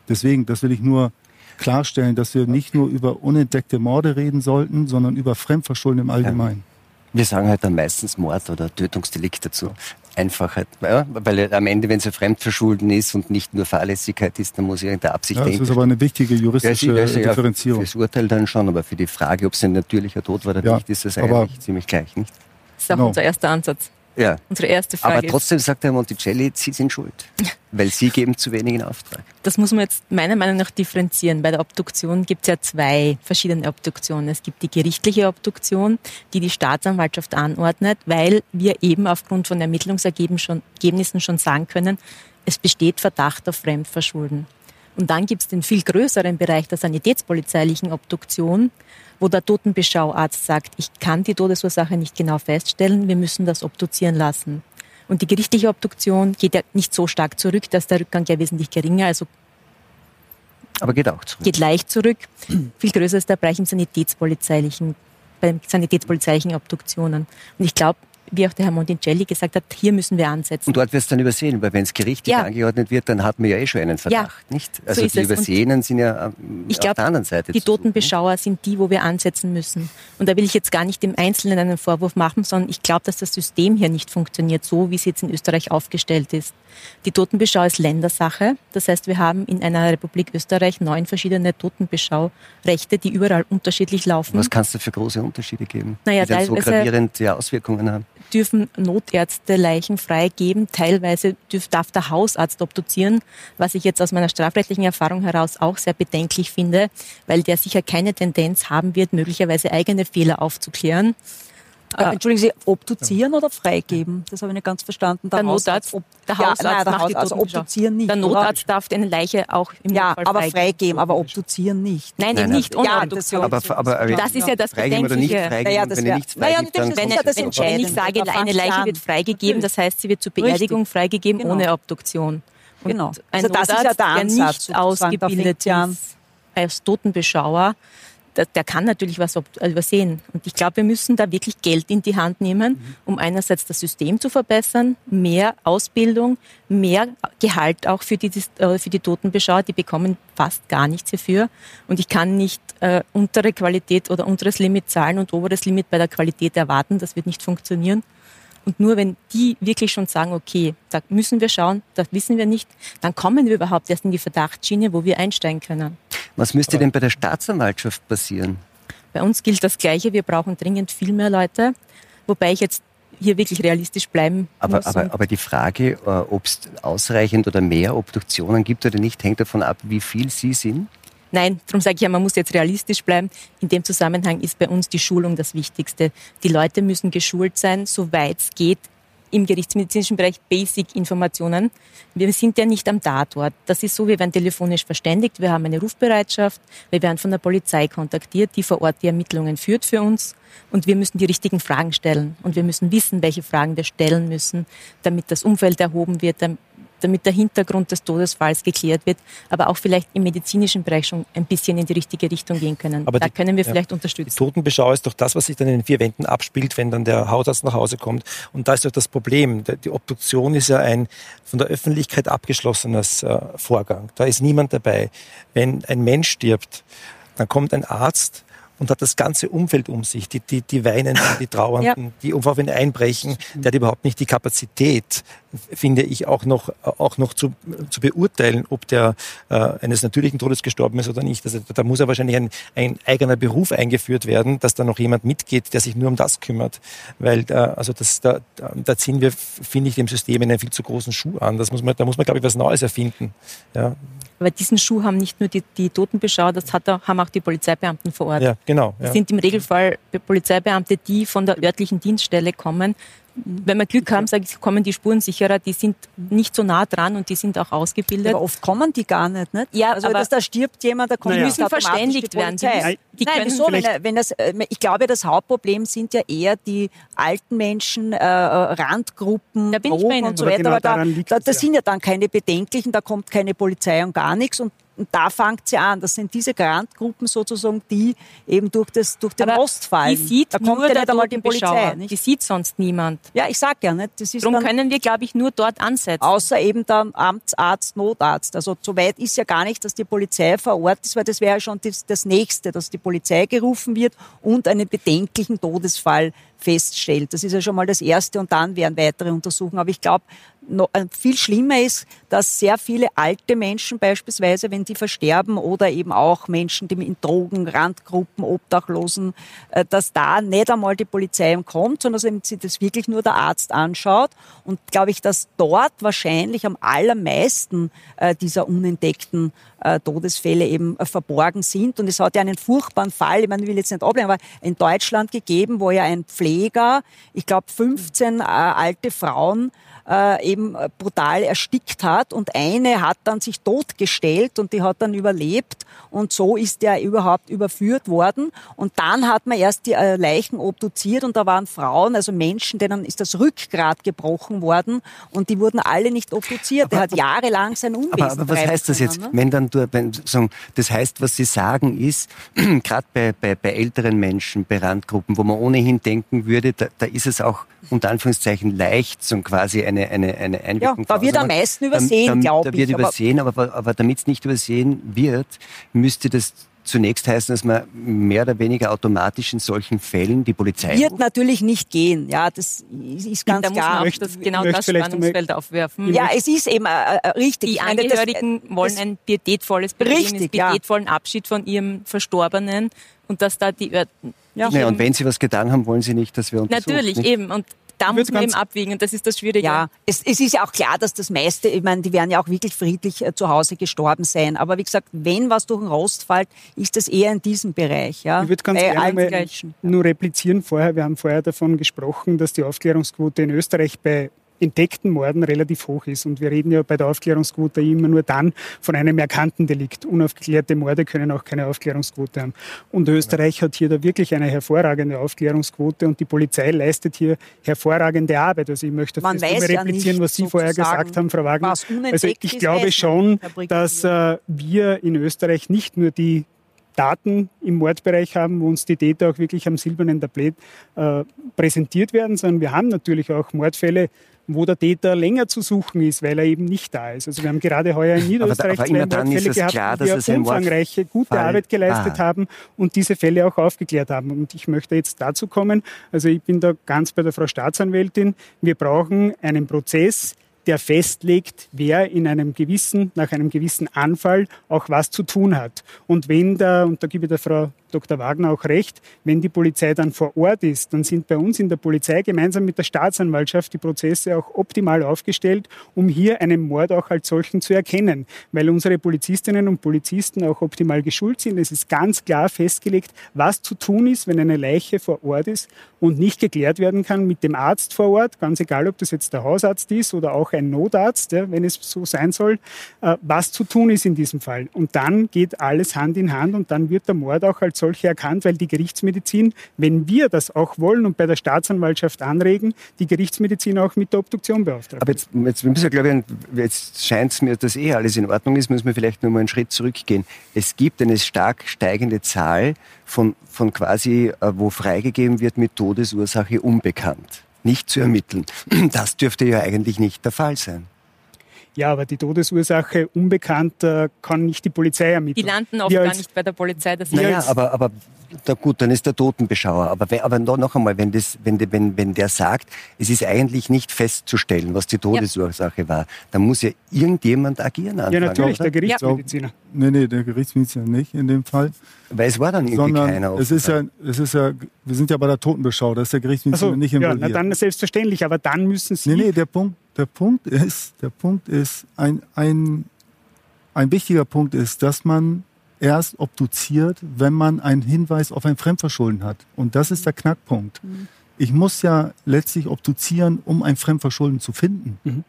Deswegen, das will ich nur klarstellen, dass wir nicht nur über unentdeckte Morde reden sollten, sondern über Fremdverschulden im Allgemeinen. Wir sagen halt dann meistens Mord oder Tötungsdelikt dazu. Einfachheit. Ja, weil am Ende, wenn es ein Fremdverschulden ist und nicht nur Fahrlässigkeit ist, dann muss irgendeine Absicht ja, Das ist aber eine wichtige juristische ja, also, Differenzierung. Fürs Urteil dann schon, aber für die Frage, ob es ein natürlicher Tod war oder ja, nicht, ist das eigentlich ziemlich gleich, nicht? Das ist auch no. unser erster Ansatz. Ja. Unsere erste Frage. Aber trotzdem sagt Herr Monticelli, Sie sind schuld, weil Sie geben zu wenig in Auftrag. Das muss man jetzt meiner Meinung nach differenzieren. Bei der Obduktion gibt es ja zwei verschiedene Obduktionen. Es gibt die gerichtliche Obduktion, die die Staatsanwaltschaft anordnet, weil wir eben aufgrund von Ermittlungsergebnissen schon sagen können, es besteht Verdacht auf Fremdverschulden. Und dann gibt es den viel größeren Bereich der sanitätspolizeilichen Obduktion, wo der Totenbeschauarzt sagt, ich kann die Todesursache nicht genau feststellen, wir müssen das obduzieren lassen. Und die gerichtliche Obduktion geht ja nicht so stark zurück, dass der Rückgang ja wesentlich geringer, also aber geht auch zurück. Geht leicht zurück. Viel größer ist der Bereich im sanitätspolizeilichen, bei sanitätspolizeilichen Obduktionen. Und ich glaube, wie auch der Herr Monticelli gesagt hat, hier müssen wir ansetzen. Und dort wird es dann übersehen, weil wenn es gerichtlich ja. angeordnet wird, dann hat man ja eh schon einen Verdacht, ja, nicht? Also so die Übersehenen sind ja ähm, ich glaub, auf der anderen Seite. Die Totenbeschauer sind die, wo wir ansetzen müssen. Und da will ich jetzt gar nicht im Einzelnen einen Vorwurf machen, sondern ich glaube, dass das System hier nicht funktioniert, so wie es jetzt in Österreich aufgestellt ist. Die Totenbeschau ist Ländersache. Das heißt, wir haben in einer Republik Österreich neun verschiedene Totenbeschaurechte, die überall unterschiedlich laufen. Was kannst du für große Unterschiede geben, naja, die dann so gravierende Auswirkungen haben? Dürfen Notärzte Leichen freigeben, teilweise dürf, darf der Hausarzt obduzieren, was ich jetzt aus meiner strafrechtlichen Erfahrung heraus auch sehr bedenklich finde, weil der sicher keine Tendenz haben wird, möglicherweise eigene Fehler aufzuklären. Äh, Entschuldigen Sie, obduzieren oder freigeben? Das habe ich nicht ganz verstanden. Der, der Notarzt, ob, der Hausarzt ja, nein, der Hausarzt, also obduzieren nicht. Der Notarzt oder? darf eine Leiche auch im Ja, Notfall aber freigeben, aber obduzieren nicht. Nein, nein, nicht ohne ja, Obduktion. Aber, aber, aber, das ist ja das Bedenkliche. Naja, das wenn wär, nichts naja, dann wenn, das wenn, wenn ich sage, eine Leiche wird freigegeben, das heißt, sie wird zur Beerdigung freigegeben genau. ohne Obduktion. Und genau. Ein also das Notarzt, ist ja der Ansatz, der nicht ausgebildet ist als Totenbeschauer, der, der kann natürlich was übersehen. Und ich glaube, wir müssen da wirklich Geld in die Hand nehmen, mhm. um einerseits das System zu verbessern, mehr Ausbildung, mehr Gehalt auch für die, äh, für die Totenbeschauer. Die bekommen fast gar nichts hierfür. Und ich kann nicht äh, untere Qualität oder unteres Limit zahlen und oberes Limit bei der Qualität erwarten. Das wird nicht funktionieren. Und nur wenn die wirklich schon sagen, okay, da müssen wir schauen, das wissen wir nicht, dann kommen wir überhaupt erst in die Verdachtsschiene, wo wir einsteigen können. Was müsste denn bei der Staatsanwaltschaft passieren? Bei uns gilt das Gleiche. Wir brauchen dringend viel mehr Leute. Wobei ich jetzt hier wirklich realistisch bleiben aber, muss. Aber, aber die Frage, äh, ob es ausreichend oder mehr Obduktionen gibt oder nicht, hängt davon ab, wie viel Sie sind? Nein, darum sage ich ja, man muss jetzt realistisch bleiben. In dem Zusammenhang ist bei uns die Schulung das Wichtigste. Die Leute müssen geschult sein, soweit es geht, im gerichtsmedizinischen Bereich Basic-Informationen. Wir sind ja nicht am Tatort. Das ist so, wir werden telefonisch verständigt, wir haben eine Rufbereitschaft, wir werden von der Polizei kontaktiert, die vor Ort die Ermittlungen führt für uns und wir müssen die richtigen Fragen stellen und wir müssen wissen, welche Fragen wir stellen müssen, damit das Umfeld erhoben wird, damit der Hintergrund des Todesfalls geklärt wird, aber auch vielleicht im medizinischen Bereich schon ein bisschen in die richtige Richtung gehen können. Aber da die, können wir vielleicht ja, unterstützen. Die Totenbeschau ist doch das, was sich dann in den vier Wänden abspielt, wenn dann der Hausarzt nach Hause kommt. Und da ist doch das Problem. Die Obduktion ist ja ein von der Öffentlichkeit abgeschlossenes äh, Vorgang. Da ist niemand dabei. Wenn ein Mensch stirbt, dann kommt ein Arzt und hat das ganze Umfeld um sich, die, die, die Weinenden, die Trauernden, ja. die auf ihn einbrechen, der hat überhaupt nicht die Kapazität, finde ich, auch noch, auch noch zu, zu beurteilen, ob der äh, eines natürlichen Todes gestorben ist oder nicht. Also da muss ja wahrscheinlich ein, ein eigener Beruf eingeführt werden, dass da noch jemand mitgeht, der sich nur um das kümmert. Weil äh, also das, da, da ziehen wir, finde ich, dem System einen viel zu großen Schuh an. Das muss man, da muss man, glaube ich, was Neues erfinden. Ja. Aber diesen Schuh haben nicht nur die, die Totenbeschauer, das hat, haben auch die Polizeibeamten vor Ort. Ja, genau. Das Ja. sind im Regelfall Be- Polizeibeamte, die von der örtlichen Dienststelle kommen. Wenn wir Glück haben, sage ich, kommen die Spurensicherer, die sind nicht so nah dran und die sind auch ausgebildet. Aber oft kommen die gar nicht. nicht? Ja, also aber- dass da stirbt jemand, da kommt Naja. müssen verständigt die werden. Die müssen- die Nein, können wieso? Wenn, wenn das, äh, ich glaube, das Hauptproblem sind ja eher die alten Menschen, äh, Randgruppen, Da bin ich bei Drogen Ihnen. und so Aber weiter. genau aber da, da, das ja. sind ja dann keine Bedenklichen, da kommt keine Polizei und gar nichts. Und, und da fängt sie an. Das sind diese Randgruppen sozusagen, die eben durch, das, durch den Aber Rost fallen. die sieht da kommt nur ja nicht einmal die Polizei. Nicht? Die sieht sonst niemand. Ja, ich sag ja nicht. Das ist Darum dann, können wir, glaube ich, nur dort ansetzen. Außer eben der Amtsarzt, Notarzt. Also so weit ist ja gar nicht, dass die Polizei vor Ort ist, weil das wäre ja schon das, das Nächste, dass die Polizei gerufen wird und einen bedenklichen Todesfall feststellt. Das ist ja schon mal das Erste und dann wären weitere Untersuchungen. Aber ich glaube, noch, äh, viel schlimmer ist, dass sehr viele alte Menschen beispielsweise, wenn die versterben oder eben auch Menschen, die in Drogen, Randgruppen, Obdachlosen, äh, dass da nicht einmal die Polizei kommt, sondern dass sich das wirklich nur der Arzt anschaut. Und glaube ich, dass dort wahrscheinlich am allermeisten äh, dieser unentdeckten Todesfälle eben verborgen sind. Und es hat ja einen furchtbaren Fall, ich meine, ich will jetzt nicht ablehnen, aber in Deutschland gegeben, wo ja ein Pfleger, ich glaube 15 äh, alte Frauen äh, eben äh, brutal erstickt hat und eine hat dann sich totgestellt und die hat dann überlebt und so ist der überhaupt überführt worden und dann hat man erst die äh, Leichen obduziert und da waren Frauen, also Menschen, denen ist das Rückgrat gebrochen worden und die wurden alle nicht obduziert. der hat jahrelang sein Unwesen Aber, aber was heißt das jetzt? können, ne? Wenn dann wenn, sagen, das heißt, was Sie sagen ist, gerade bei, bei, bei älteren Menschen, bei Randgruppen, wo man ohnehin denken würde, da, da ist es auch unter Anführungszeichen leicht, so quasi eine, eine, eine Einwirkung Ja, da wird am haben. meisten übersehen, da, glaub Da wird ich, aber- übersehen, aber, aber damit es nicht übersehen wird, müsste das zunächst heißen, dass man mehr oder weniger automatisch in solchen Fällen die Polizei Wird ruft. natürlich nicht gehen. Ja, das ist ganz da muss man klar. auch möchte- das, genau das Spannungsfeld aufwerfen. Ja, es ist eben äh, äh, richtig. Die Ich meine, das- Angehörigen wollen das- ein pietätvolles Begräbnis, Richtig, ja. pietätvollen Abschied von ihrem Verstorbenen und dass da die Ör- Ja. eben- und wenn Sie was getan haben, wollen Sie nicht, dass wir untersuchen. natürlich nicht? eben und da Ich muss man eben abwiegen und das ist das Schwierige. Ja, es, es ist ja auch klar, dass das meiste, ich meine, die werden ja auch wirklich friedlich äh, zu Hause gestorben sein. Aber wie gesagt, wenn was durch den Rost fällt, ist das eher in diesem Bereich. Ja? Ich würde ganz Bei gerne mal nur replizieren vorher. Wir haben vorher davon gesprochen, dass die Aufklärungsquote in Österreich bei entdeckten Morden relativ hoch ist. Und wir reden ja bei der Aufklärungsquote immer nur dann von einem erkannten Delikt. Unaufgeklärte Morde können auch keine Aufklärungsquote haben. Und Österreich hat hier da wirklich eine hervorragende Aufklärungsquote und die Polizei leistet hier hervorragende Arbeit. Also ich möchte Man das nur weiß ja replizieren, nicht was Sie vorher gesagt haben, Frau Wagner. Also ich glaube schon, nicht, dass äh, wir in Österreich nicht nur die Daten im Mordbereich haben, wo uns die Täter auch wirklich am silbernen Tablett äh, präsentiert werden, sondern wir haben natürlich auch Mordfälle, wo der Täter länger zu suchen ist, weil er eben nicht da ist. Also wir haben gerade heuer in Niederösterreich aber zwei dann ist Mordfälle gehabt, klar, dass wir umfangreiche, gute Mordfall Arbeit geleistet war. haben und diese Fälle auch aufgeklärt haben. Und ich möchte jetzt dazu kommen, also ich bin da ganz bei der Frau Staatsanwältin, wir brauchen einen Prozess, der festlegt, wer in einem gewissen, nach einem gewissen Anfall auch was zu tun hat. Und wenn da, und da gebe ich der Frau Dr. Wagner auch recht, wenn die Polizei dann vor Ort ist, dann sind bei uns in der Polizei gemeinsam mit der Staatsanwaltschaft die Prozesse auch optimal aufgestellt, um hier einen Mord auch als solchen zu erkennen, weil unsere Polizistinnen und Polizisten auch optimal geschult sind. Es ist ganz klar festgelegt, was zu tun ist, wenn eine Leiche vor Ort ist und nicht geklärt werden kann mit dem Arzt vor Ort, ganz egal, ob das jetzt der Hausarzt ist oder auch ein Notarzt, ja, wenn es so sein soll, äh, was zu tun ist in diesem Fall. Und dann geht alles Hand in Hand und dann wird der Mord auch als solcher erkannt, weil die Gerichtsmedizin, wenn wir das auch wollen und bei der Staatsanwaltschaft anregen, die Gerichtsmedizin auch mit der Obduktion beauftragt. Aber jetzt, jetzt müssen wir, glaube ich, jetzt scheint es mir, dass eh alles in Ordnung ist, müssen wir vielleicht nur mal einen Schritt zurückgehen. Es gibt eine stark steigende Zahl von, von quasi, äh, wo freigegeben wird mit Todesursache unbekannt. Nicht zu ermitteln. Das dürfte ja eigentlich nicht der Fall sein. Ja, aber die Todesursache unbekannt äh, kann nicht die Polizei ermitteln. Die landen oft gar nicht bei der Polizei. Das Naja, als- aber, aber da gut, dann ist der Totenbeschauer. Aber, aber noch einmal, wenn, das, wenn, wenn, wenn der sagt, es ist eigentlich nicht festzustellen, was die Todesursache war, dann muss ja irgendjemand agieren Ja, anfangen. natürlich, oder? der Gerichtsmediziner. Nee, nee, der Gerichtsmediziner nicht in dem Fall. Weil es war dann irgendwie sondern keiner. es ist ja, es ist ja, wir sind ja bei der Totenbeschau, da ist der Gerichtsmediziner Also, nicht ja, involviert. na dann selbstverständlich, aber dann müssen Sie nee, nee, der Punkt, der Punkt ist, der Punkt ist, ein, ein ein wichtiger Punkt ist, dass man erst obduziert, wenn man einen Hinweis auf ein Fremdverschulden hat. Und das ist der Knackpunkt. Mhm. Ich muss ja letztlich obduzieren, um ein Fremdverschulden zu finden. Mhm.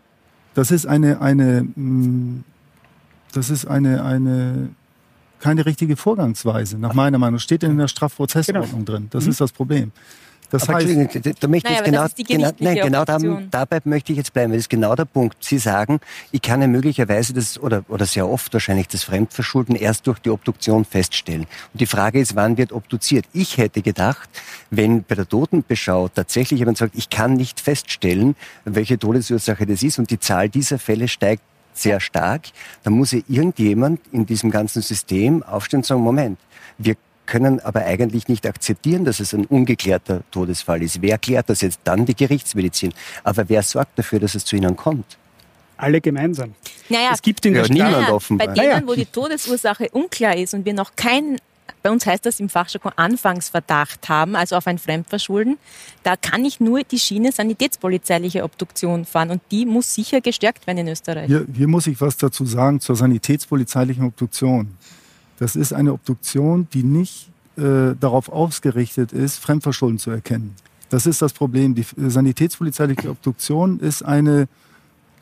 Das ist eine, eine, mm, das ist eine, eine, keine richtige Vorgangsweise, nach meiner Meinung. Steht in der Strafprozessordnung genau. drin. Das mhm. ist das Problem. Das aber heißt, da möchte naja, genau, genau, nein, genau da, dabei möchte ich jetzt bleiben. Das ist genau der Punkt. Sie sagen, ich kann ja möglicherweise das, oder, oder sehr oft wahrscheinlich das Fremdverschulden erst durch die Obduktion feststellen. Und die Frage ist, wann wird obduziert? Ich hätte gedacht, wenn bei der Totenbeschau tatsächlich jemand sagt, ich kann nicht feststellen, welche Todesursache das ist und die Zahl dieser Fälle steigt sehr stark, dann muss ja irgendjemand in diesem ganzen System aufstehen und sagen, Moment, wir können aber eigentlich nicht akzeptieren, dass es ein ungeklärter Todesfall ist. Wer klärt das jetzt? Dann die Gerichtsmedizin. Aber wer sorgt dafür, dass es zu ihnen kommt? Alle gemeinsam. Naja, es gibt in der ja, niemand naja, offenbar. Bei denen, wo die Todesursache unklar ist und wir noch keinen bei uns heißt das im Fachjargon Anfangsverdacht haben, also auf ein Fremdverschulden. Da kann ich nur die Schiene sanitätspolizeiliche Obduktion fahren und die muss sicher gestärkt werden in Österreich. Hier, hier muss ich was dazu sagen zur sanitätspolizeilichen Obduktion. Das ist eine Obduktion, die nicht äh, darauf ausgerichtet ist, Fremdverschulden zu erkennen. Das ist das Problem. Die äh, sanitätspolizeiliche Obduktion ist eine,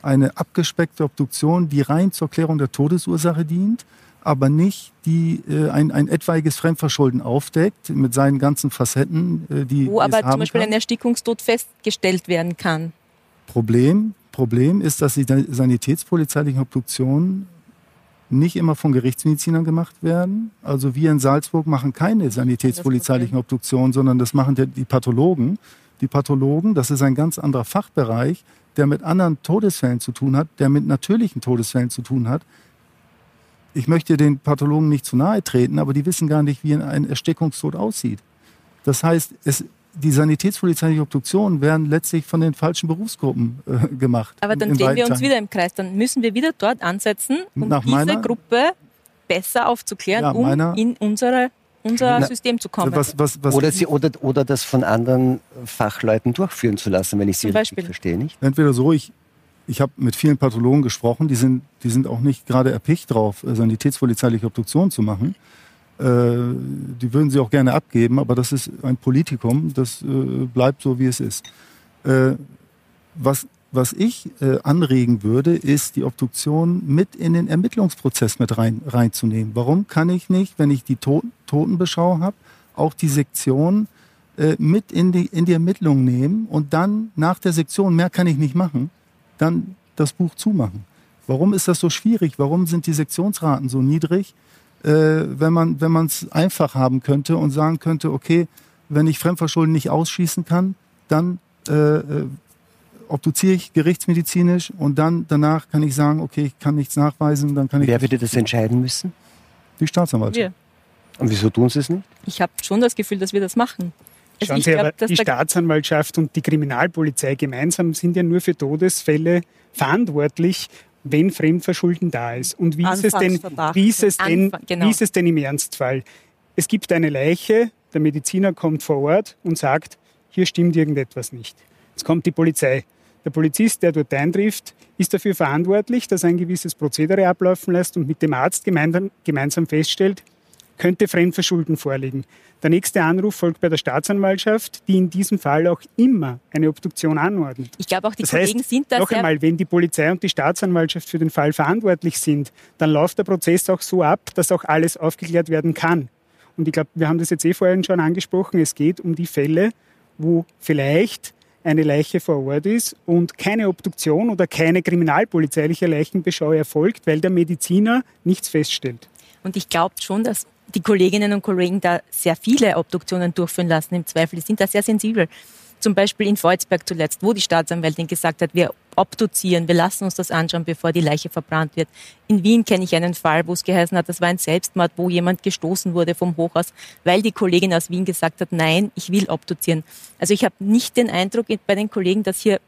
eine abgespeckte Obduktion, die rein zur Klärung der Todesursache dient, aber nicht die äh, ein, ein etwaiges Fremdverschulden aufdeckt mit seinen ganzen Facetten, äh, die Wo aber zum Beispiel kann. ein Erstickungstod festgestellt werden kann. Problem, Problem ist, dass die sanitätspolizeilichen Obduktionen nicht immer von Gerichtsmedizinern gemacht werden. Also wir in Salzburg machen keine sanitätspolizeilichen Obduktionen, sondern das machen die Pathologen. Die Pathologen, das ist ein ganz anderer Fachbereich, der mit anderen Todesfällen zu tun hat, der mit natürlichen Todesfällen zu tun hat. Ich möchte den Pathologen nicht zu nahe treten, aber die wissen gar nicht, wie ein Erstickungstod aussieht. Das heißt, es, die sanitätspolizeilichen Obduktionen werden letztlich von den falschen Berufsgruppen äh, gemacht. Aber dann drehen wir uns wieder im Kreis. Dann müssen wir wieder dort ansetzen, um Nach diese meiner, Gruppe besser aufzuklären, ja, um in unsere, unser Na, System zu kommen. Was, was, was oder, sie, oder, oder das von anderen Fachleuten durchführen zu lassen, wenn ich Sie richtig verstehe. Nicht? Entweder so, ich, ich habe mit vielen Pathologen gesprochen, die sind, die sind auch nicht gerade erpicht drauf, äh, sanitätspolizeiliche Obduktionen zu machen. Äh, die würden sie auch gerne abgeben, aber das ist ein Politikum, das äh, bleibt so, wie es ist. Äh, was, was ich anregen würde, ist, die Obduktion mit in den Ermittlungsprozess mit rein, reinzunehmen. Warum kann ich nicht, wenn ich die Totenbeschau habe, auch die Sektion mit in die, in die Ermittlung nehmen und dann nach der Sektion, mehr kann ich nicht machen, dann das Buch zumachen. Warum ist das so schwierig? Warum sind die Sektionsraten so niedrig? Äh, wenn man wenn man es einfach haben könnte und sagen könnte, okay, wenn ich Fremdverschulden nicht ausschließen kann, dann äh, äh, obduziere ich gerichtsmedizinisch und dann danach kann ich sagen, okay, ich kann nichts nachweisen, dann kann ich. Wer würde das entscheiden müssen? Die Staatsanwaltschaft. Wir. Und wieso tun Sie es nicht? Ich habe schon das Gefühl, dass wir das machen. Also Schauen Sie, glaub, aber die Staatsanwaltschaft und die Kriminalpolizei gemeinsam sind ja nur für Todesfälle verantwortlich, wenn Fremdverschulden da ist. Und wie ist es denn, wie ist es denn, Anfang, genau. wie ist es denn im Ernstfall? Es gibt eine Leiche, der Mediziner kommt vor Ort und sagt, hier stimmt irgendetwas nicht. Jetzt kommt die Polizei. Der Polizist, der dort eintrifft, ist dafür verantwortlich, dass er ein gewisses Prozedere ablaufen lässt und mit dem Arzt gemeinsam feststellt, könnte Fremdverschulden vorliegen. Der nächste Anruf folgt bei der Staatsanwaltschaft, die in diesem Fall auch immer eine Obduktion anordnet. Ich glaube auch die das Kollegen heißt, sind da Noch einmal, wenn die Polizei und die Staatsanwaltschaft für den Fall verantwortlich sind, dann läuft der Prozess auch so ab, dass auch alles aufgeklärt werden kann. Und ich glaube, wir haben das jetzt eh vorhin schon angesprochen, es geht um die Fälle, wo vielleicht eine Leiche vor Ort ist und keine Obduktion oder keine kriminalpolizeiliche Leichenbeschau erfolgt, weil der Mediziner nichts feststellt. Und ich glaube schon, dass die Kolleginnen und Kollegen da sehr viele Obduktionen durchführen lassen. Im Zweifel, die sind da sehr sensibel. Zum Beispiel in Volzberg zuletzt, wo die Staatsanwältin gesagt hat, wir obduzieren, wir lassen uns das anschauen, bevor die Leiche verbrannt wird. In Wien kenne ich einen Fall, wo es geheißen hat, das war ein Selbstmord, wo jemand gestoßen wurde vom Hochhaus, weil die Kollegin aus Wien gesagt hat, nein, ich will obduzieren. Also ich habe nicht den Eindruck bei den Kollegen, dass hier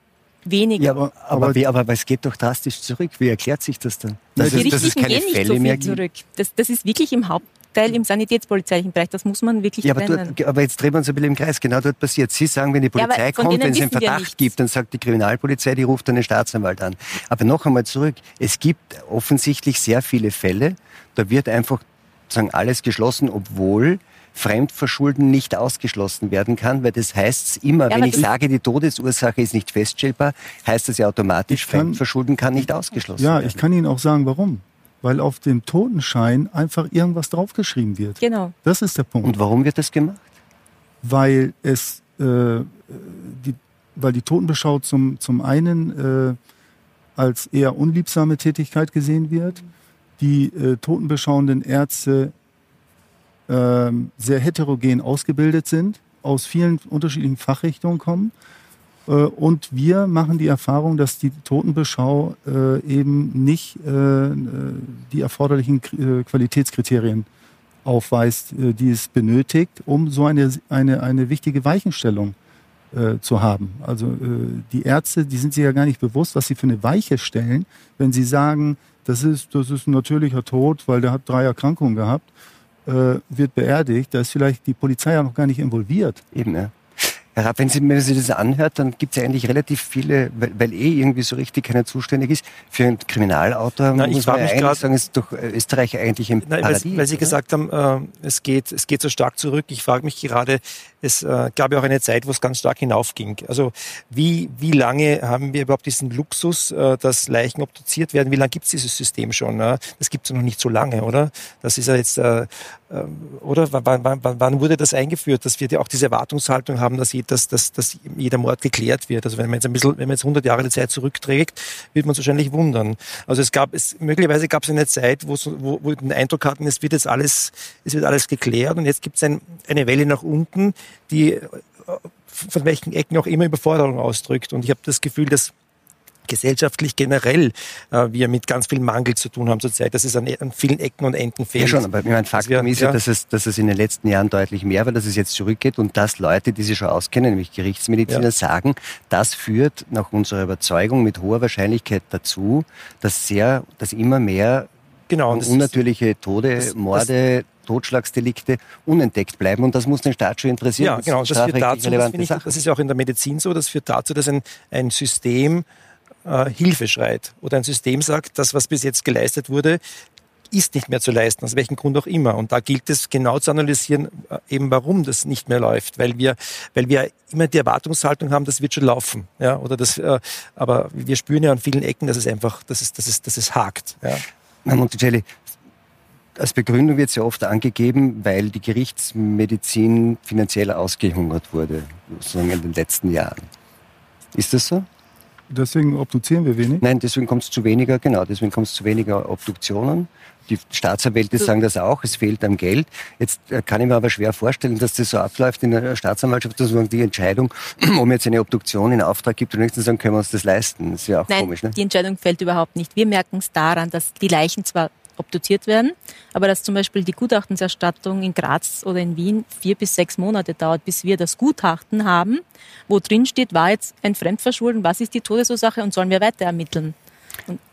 weniger. Ja, aber, aber, wie, aber es geht doch drastisch zurück. Wie erklärt sich das dann? Also, die Richtigen gehen nicht Fälle so viel zurück. Das, das ist wirklich im Haupt Teil im sanitätspolizeilichen Bereich. Das muss man wirklich ja, aber, trennen. dort, aber jetzt drehen wir uns ein bisschen im Kreis. Genau dort passiert. Sie sagen, wenn die Ja, Polizei von kommt, wenn es einen Verdacht gibt, dann sagt die Kriminalpolizei, die ruft dann den Staatsanwalt an. Aber noch einmal zurück. Es gibt offensichtlich sehr viele Fälle, da wird einfach sagen, alles geschlossen, obwohl Fremdverschulden nicht ausgeschlossen werden kann, weil das heißt immer, Ja, wenn ich sage, die Todesursache ist nicht feststellbar, heißt das ja automatisch, kann- Fremdverschulden kann nicht ausgeschlossen Ja, werden. ich kann Ihnen auch sagen, warum. Weil auf dem Totenschein einfach irgendwas draufgeschrieben wird. Genau. Das ist der Punkt. Und warum wird das gemacht? weil es äh, die, weil die Totenbeschau zum, zum einen äh, als eher unliebsame Tätigkeit gesehen wird, die äh, totenbeschauenden Ärzte ähm, sehr heterogen ausgebildet sind, aus vielen unterschiedlichen Fachrichtungen kommen. Äh, und wir machen die Erfahrung, dass die Totenbeschau äh, eben nicht äh, die erforderlichen Qualitätskriterien aufweist, die es benötigt, um so eine, eine, eine wichtige Weichenstellung zu haben. Also die Ärzte, die sind sich ja gar nicht bewusst, was sie für eine Weiche stellen, wenn sie sagen, das ist, das ist ein natürlicher Tod, weil der hat drei Erkrankungen gehabt, wird beerdigt. Da ist vielleicht die Polizei ja noch gar nicht involviert. Eben, ja. Herr Rapp, wenn Sie mir das anhört, dann gibt es ja eigentlich relativ viele, weil, weil eh irgendwie so richtig keiner zuständig ist. Für einen Kriminalautor Na, ich muss man ja mich eigentlich sagen, ist doch äh, Österreich eigentlich im Nein, weil, Paradies. weil Sie oder? gesagt haben, äh, es, geht, es geht so stark zurück. Ich frage mich gerade, es äh, gab ja auch eine Zeit, wo es ganz stark hinaufging. Also wie, wie lange haben wir überhaupt diesen Luxus, äh, dass Leichen obduziert werden? Wie lange gibt es dieses System schon? Ne? Das gibt es noch nicht so lange, oder? Das ist ja jetzt, äh, oder wann, wann, wann, wurde das eingeführt, dass wir auch diese Erwartungshaltung haben, dass, dass, dass, dass jeder Mord geklärt wird? Also wenn man jetzt ein bisschen, wenn man jetzt 100 Jahre die Zeit zurückträgt, wird man uns wahrscheinlich wundern. Also es gab, es, möglicherweise gab es eine Zeit, wo, wo, wo wir den Eindruck hatten, es wird jetzt alles, es wird alles geklärt und jetzt gibt es ein, eine Welle nach unten, die äh, von welchen Ecken auch immer Überforderung ausdrückt. Und ich habe das Gefühl, dass gesellschaftlich generell äh, wir mit ganz viel Mangel zu tun haben zurzeit, dass es an, an vielen Ecken und Enden fehlt. Ja schon, aber ich meine, Faktum ist ja, dass es, dass es in den letzten Jahren deutlich mehr war, dass es jetzt zurückgeht und dass Leute, die sich schon auskennen, nämlich Gerichtsmediziner, Ja. sagen, das führt nach unserer Überzeugung mit hoher Wahrscheinlichkeit dazu, dass sehr, dass immer mehr Genau, das ist- unnatürliche Tode, das- Morde, Totschlagsdelikte unentdeckt bleiben und das muss den Staat schon interessieren. Ja, Das genau. sind Das führt dazu, das, ich, das ist ja auch in der Medizin so, das führt dazu, dass ein, ein System äh, Hilfe schreit oder ein System sagt, das, was bis jetzt geleistet wurde, ist nicht mehr zu leisten, aus welchem Grund auch immer. Und da gilt es genau zu analysieren, äh, eben warum das nicht mehr läuft, weil wir, weil wir immer die Erwartungshaltung haben, das wird schon laufen, ja, oder das, äh, aber wir spüren ja an vielen Ecken, dass es einfach, dass es, dass es, dass es hakt, ja. Herr Monticelli, als Begründung wird sehr oft angegeben, weil die Gerichtsmedizin finanziell ausgehungert wurde, sozusagen in den letzten Jahren. Ist das so? Deswegen obduzieren wir wenig. Nein, deswegen kommt es zu weniger, genau, deswegen kommt es zu weniger Obduktionen. Die Staatsanwälte sagen das auch, es fehlt am Geld. Jetzt äh, kann ich mir aber schwer vorstellen, dass das so abläuft in der Staatsanwaltschaft, dass man die Entscheidung, ob man jetzt eine Obduktion in Auftrag gibt und nächsten sagen, können wir uns das leisten. Das ist ja auch Nein, komisch, ne? die Entscheidung fällt überhaupt nicht. Wir merken es daran, dass die Leichen zwar obduziert werden, aber dass zum Beispiel die Gutachtenserstattung in Graz oder in Wien vier bis sechs Monate dauert, bis wir das Gutachten haben, wo drin steht, war jetzt ein Fremdverschulden, was ist die Todesursache und sollen wir weiter ermitteln.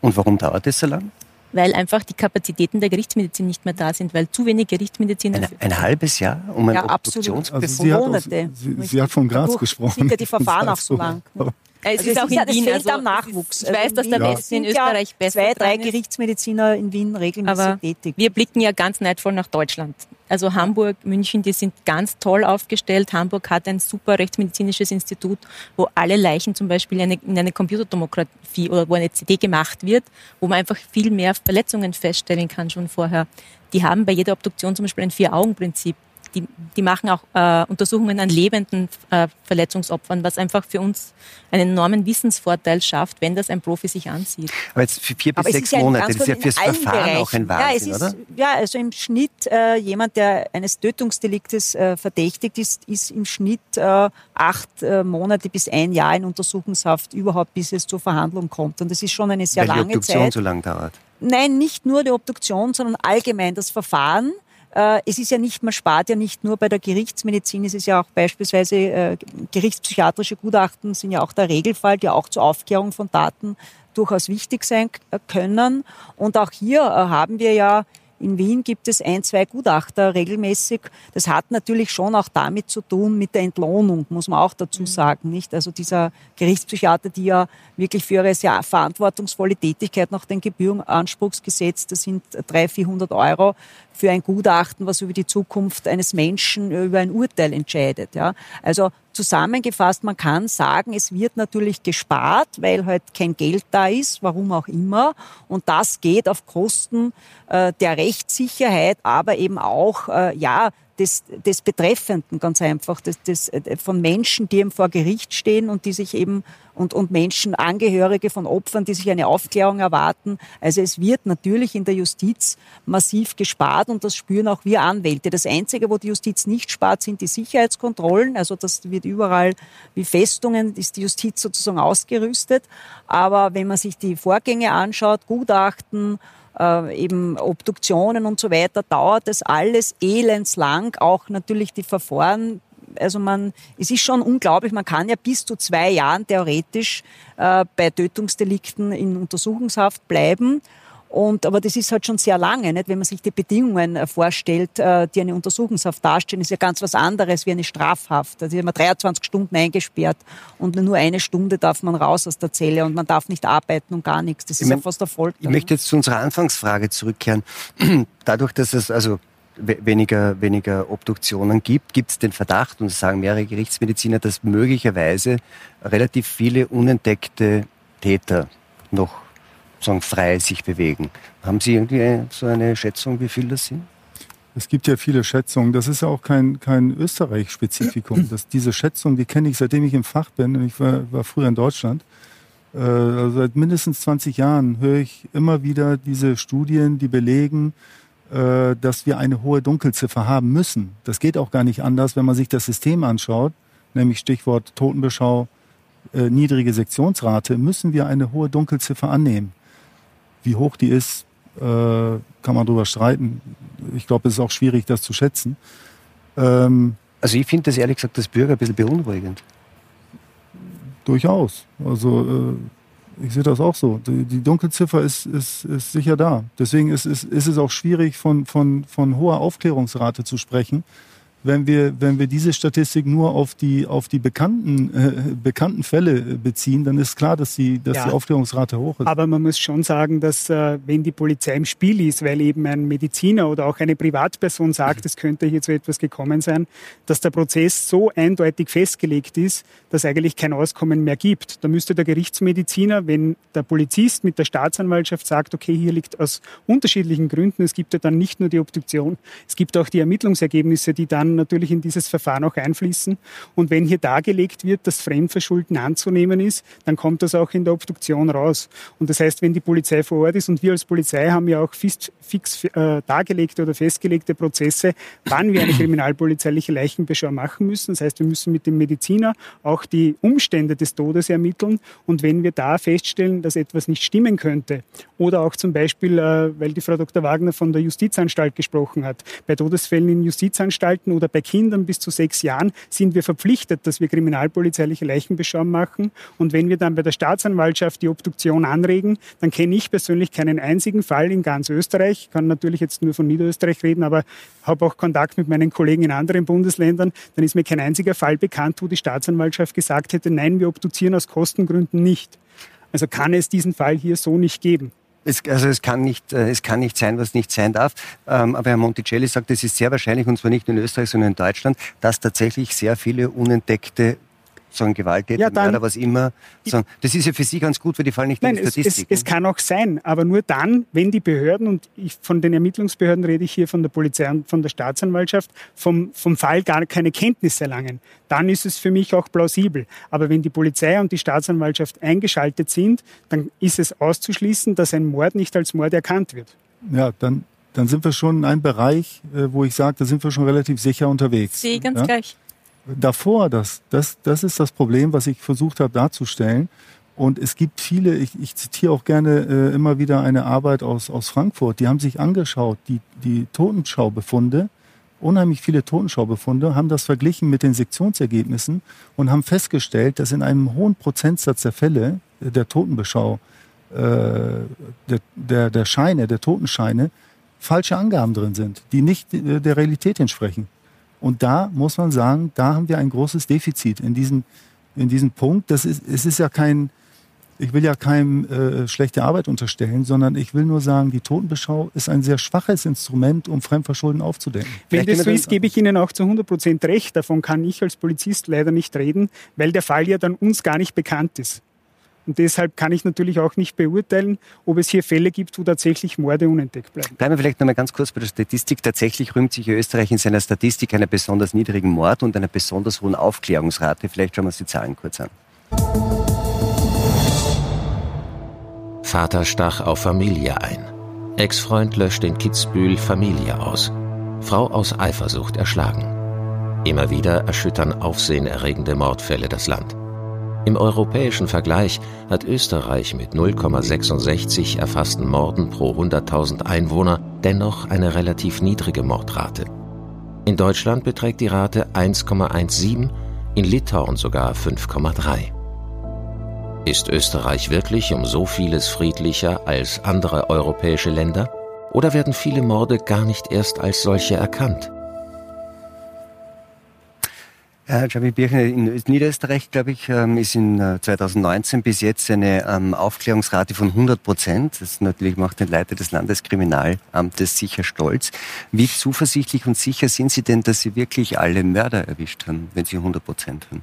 Und warum dauert das so lang? Weil einfach die Kapazitäten der Gerichtsmedizin nicht mehr da sind, weil zu wenig Gerichtsmediziner. Ein, ein halbes Jahr um ein Ja, absolut. Obduktionsbefund? Also sie hat, aus, sie, sie hat von Graz gesprochen. sind ja die Verfahren Das auch so lang. ne? es Also ist es auch ist ja- in es Wien. fehlt Also, am Nachwuchs. Ich weiß, Also dass der Wien Westen in sind ja Österreich besser Zwei, drei. Gerichtsmediziner in Wien regelmäßig Aber tätig. wir blicken ja ganz neidvoll nach Deutschland. Also Hamburg, München, die sind ganz toll aufgestellt. Hamburg hat ein super rechtsmedizinisches Institut, wo alle Leichen zum Beispiel in eine, in eine Computertomographie oder wo eine CD gemacht wird, wo man einfach viel mehr Verletzungen feststellen kann schon vorher. Die haben bei jeder Obduktion zum Beispiel ein Vier-Augen-Prinzip. Die, die machen auch äh, Untersuchungen an lebenden äh, Verletzungsopfern, was einfach für uns einen enormen Wissensvorteil schafft, wenn das ein Profi sich ansieht. Aber jetzt für vier bis Aber sechs ja Monate, das ist ja fürs Verfahren Bereichen. auch ein ja, es Wahnsinn, ist, oder? Ja, also im Schnitt, äh, jemand, der eines Tötungsdeliktes äh, verdächtigt ist, ist im Schnitt äh, acht äh, Monate bis ein Jahr in Untersuchungshaft überhaupt, bis es zur Verhandlung kommt. Und das ist schon eine sehr Weil die lange Obduktion Zeit. so lang dauert. Nein, nicht nur die Obduktion, sondern allgemein das Verfahren. Äh, Es ist ja nicht, man spart ja nicht nur bei der Gerichtsmedizin, es ist ja auch beispielsweise äh, gerichtspsychiatrische Gutachten sind ja auch der Regelfall, die auch zur Aufklärung von Daten durchaus wichtig sein k- können. Und auch hier äh, haben wir ja In Wien gibt es ein, zwei Gutachter regelmäßig. Das hat natürlich schon auch damit zu tun mit der Entlohnung, muss man auch dazu sagen, nicht? Also dieser Gerichtspsychiater, die ja wirklich für ihre sehr verantwortungsvolle Tätigkeit nach dem Gebührenanspruchsgesetz, das sind 300, 400 Euro für ein Gutachten, was über die Zukunft eines Menschen, über ein Urteil entscheidet, ja. Also zusammengefasst, man kann sagen, es wird natürlich gespart, weil halt kein Geld da ist, warum auch immer. Und das geht auf Kosten äh, der Rechtssicherheit, aber eben auch, äh, ja, des, des Betreffenden ganz einfach, des, des, äh, von Menschen, die eben vor Gericht stehen und die sich eben und, und Menschen, Angehörige von Opfern, die sich eine Aufklärung erwarten. Also es wird natürlich in der Justiz massiv gespart und das spüren auch wir Anwälte. Das Einzige, wo die Justiz nicht spart, sind die Sicherheitskontrollen. Also das wird überall wie Festungen, ist die Justiz sozusagen ausgerüstet. Aber wenn man sich die Vorgänge anschaut, Gutachten, äh, eben Obduktionen und so weiter, dauert das alles elendslang. Auch natürlich die Verfahren also man, es ist schon unglaublich, man kann ja bis zu zwei Jahren theoretisch äh, bei Tötungsdelikten in Untersuchungshaft bleiben. Und, aber das ist halt schon sehr lange, nicht? wenn man sich die Bedingungen äh, vorstellt, äh, die eine Untersuchungshaft darstellen, ist ja ganz was anderes wie eine Strafhaft. Also ist man 23 Stunden eingesperrt und nur eine Stunde darf man raus aus der Zelle und man darf nicht arbeiten und gar nichts. Das ist ich ja fast der Folter. Ich möchte jetzt zu unserer Anfangsfrage zurückkehren. Dadurch, dass es also weniger, weniger Obduktionen gibt, gibt es den Verdacht, und das sagen mehrere Gerichtsmediziner, dass möglicherweise relativ viele unentdeckte Täter noch sagen, frei sich bewegen. Haben Sie irgendwie so eine Schätzung, wie viel das sind? Es gibt ja viele Schätzungen. Das ist ja auch kein, kein Österreich-Spezifikum. diese Schätzung, die kenne ich seitdem ich im Fach bin. Ich war, war früher in Deutschland. Äh, also seit mindestens 20 Jahren höre ich immer wieder diese Studien, die belegen, äh, dass wir eine hohe Dunkelziffer haben müssen. Das geht auch gar nicht anders, wenn man sich das System anschaut, nämlich Stichwort Totenbeschau, äh, niedrige Sektionsrate, müssen wir eine hohe Dunkelziffer annehmen. Wie hoch die ist, äh, kann man darüber streiten. Ich glaube, es ist auch schwierig, das zu schätzen. Ähm, also ich finde das ehrlich gesagt als Bürger ein bisschen beunruhigend. Durchaus. Also äh, ich sehe das auch so. Die, die Dunkelziffer ist, ist, ist sicher da. Deswegen ist, ist, ist es auch schwierig, von, von, von hoher Aufklärungsrate zu sprechen wenn wir, wenn wir diese Statistik nur auf die, auf die bekannten, äh, bekannten Fälle beziehen, dann ist klar, dass, die, dass ja, die Aufklärungsrate hoch ist. Aber man muss schon sagen, dass äh, wenn die Polizei im Spiel ist, weil eben ein Mediziner oder auch eine Privatperson sagt, es könnte hier zu etwas gekommen sein, dass der Prozess so eindeutig festgelegt ist, dass eigentlich kein Auskommen mehr gibt. Da müsste der Gerichtsmediziner, wenn der Polizist mit der Staatsanwaltschaft sagt, okay, hier liegt aus unterschiedlichen Gründen, es gibt ja dann nicht nur die Obduktion, es gibt auch die Ermittlungsergebnisse, die dann natürlich in dieses Verfahren auch einfließen. Und wenn hier dargelegt wird, dass Fremdverschulden anzunehmen ist, dann kommt das auch in der Obduktion raus. Und das heißt, wenn die Polizei vor Ort ist und wir als Polizei haben ja auch fix, fix äh, dargelegte oder festgelegte Prozesse, wann wir eine kriminalpolizeiliche Leichenbeschau machen müssen. Das heißt, wir müssen mit dem Mediziner auch die Umstände des Todes ermitteln. Und wenn wir da feststellen, dass etwas nicht stimmen könnte, oder auch zum Beispiel, äh, weil die Frau Dr. Wagner von der Justizanstalt gesprochen hat, bei Todesfällen in Justizanstalten oder bei Kindern bis zu sechs Jahren sind wir verpflichtet, dass wir kriminalpolizeiliche Leichenbeschau machen. Und wenn wir dann bei der Staatsanwaltschaft die Obduktion anregen, dann kenne ich persönlich keinen einzigen Fall in ganz Österreich. Ich kann natürlich jetzt nur von Niederösterreich reden, aber habe auch Kontakt mit meinen Kollegen in anderen Bundesländern. Dann ist mir kein einziger Fall bekannt, wo die Staatsanwaltschaft gesagt hätte, nein, wir obduzieren aus Kostengründen nicht. Also kann es diesen Fall hier so nicht geben. Es, also es kann, nicht, äh, es kann nicht sein, was nicht sein darf. Ähm, aber Herr Monticelli sagt, es ist sehr wahrscheinlich, und zwar nicht in Österreich, sondern in Deutschland, dass tatsächlich sehr viele unentdeckte sagen Gewalttäter, ja, dann, oder was immer. Sagen, das ist ja für Sie ganz gut, weil die fallen nicht nein, in die Statistik. Es, es, es, kann auch sein, aber nur dann, wenn die Behörden, und ich, von den Ermittlungsbehörden rede ich hier von der Polizei und von der Staatsanwaltschaft, vom, vom Fall gar keine Kenntnis erlangen, dann ist es für mich auch plausibel. Aber wenn die Polizei und die Staatsanwaltschaft eingeschaltet sind, dann ist es auszuschließen, dass ein Mord nicht als Mord erkannt wird. Ja, dann dann sind wir schon in einem Bereich, äh, wo ich sage, da sind wir schon relativ sicher unterwegs. Sie ganz ja? gleich davor, das, das, das ist das Problem, was ich versucht habe darzustellen. Und es gibt viele, ich, ich zitiere auch gerne äh, immer wieder eine Arbeit aus, aus Frankfurt, die haben sich angeschaut, die, die Totenschaubefunde, unheimlich viele Totenschaubefunde, haben das verglichen mit den Sektionsergebnissen und haben festgestellt, dass in einem hohen Prozentsatz der Fälle der Totenbeschau, äh, der, der, der Scheine, der Totenscheine, falsche Angaben drin sind, die nicht äh, der Realität entsprechen. Und da muss man sagen, da haben wir ein großes Defizit in diesem, in diesem Punkt. Das ist, es ist ja kein, ich will ja keinem äh, schlechte Arbeit unterstellen, sondern ich will nur sagen, die Totenbeschau ist ein sehr schwaches Instrument, um Fremdverschulden aufzudecken. Wenn das so ist, gebe ich Ihnen auch zu 100 Prozent recht. Davon kann ich als Polizist leider nicht reden, weil der Fall ja dann uns gar nicht bekannt ist. Und deshalb kann ich natürlich auch nicht beurteilen, ob es hier Fälle gibt, wo tatsächlich Morde unentdeckt bleiben. Bleiben wir vielleicht noch mal ganz kurz bei der Statistik. Tatsächlich rühmt sich Österreich in seiner Statistik einer besonders niedrigen Mord- und einer besonders hohen Aufklärungsrate. Vielleicht schauen wir uns die Zahlen kurz an. Vater stach auf Familie ein. Ex-Freund löscht in Kitzbühel Familie aus. Frau aus Eifersucht erschlagen. Immer wieder erschüttern aufsehenerregende Mordfälle das Land. Im europäischen Vergleich hat Österreich mit 0,66 erfassten Morden pro 100.000 Einwohner dennoch eine relativ niedrige Mordrate. In Deutschland beträgt die Rate 1,17, in Litauen sogar 5,3. Ist Österreich wirklich um so vieles friedlicher als andere europäische Länder? Oder werden viele Morde gar nicht erst als solche erkannt? Herr Javi Birchner, in Niederösterreich, glaube ich, ähm, ist in 2019 äh, bis jetzt eine ähm, Aufklärungsrate von 100 Prozent. Das natürlich macht den Leiter des Landeskriminalamtes sicher stolz. Wie zuversichtlich und sicher sind Sie denn, dass Sie wirklich alle Mörder erwischt haben, wenn Sie 100 Prozent haben?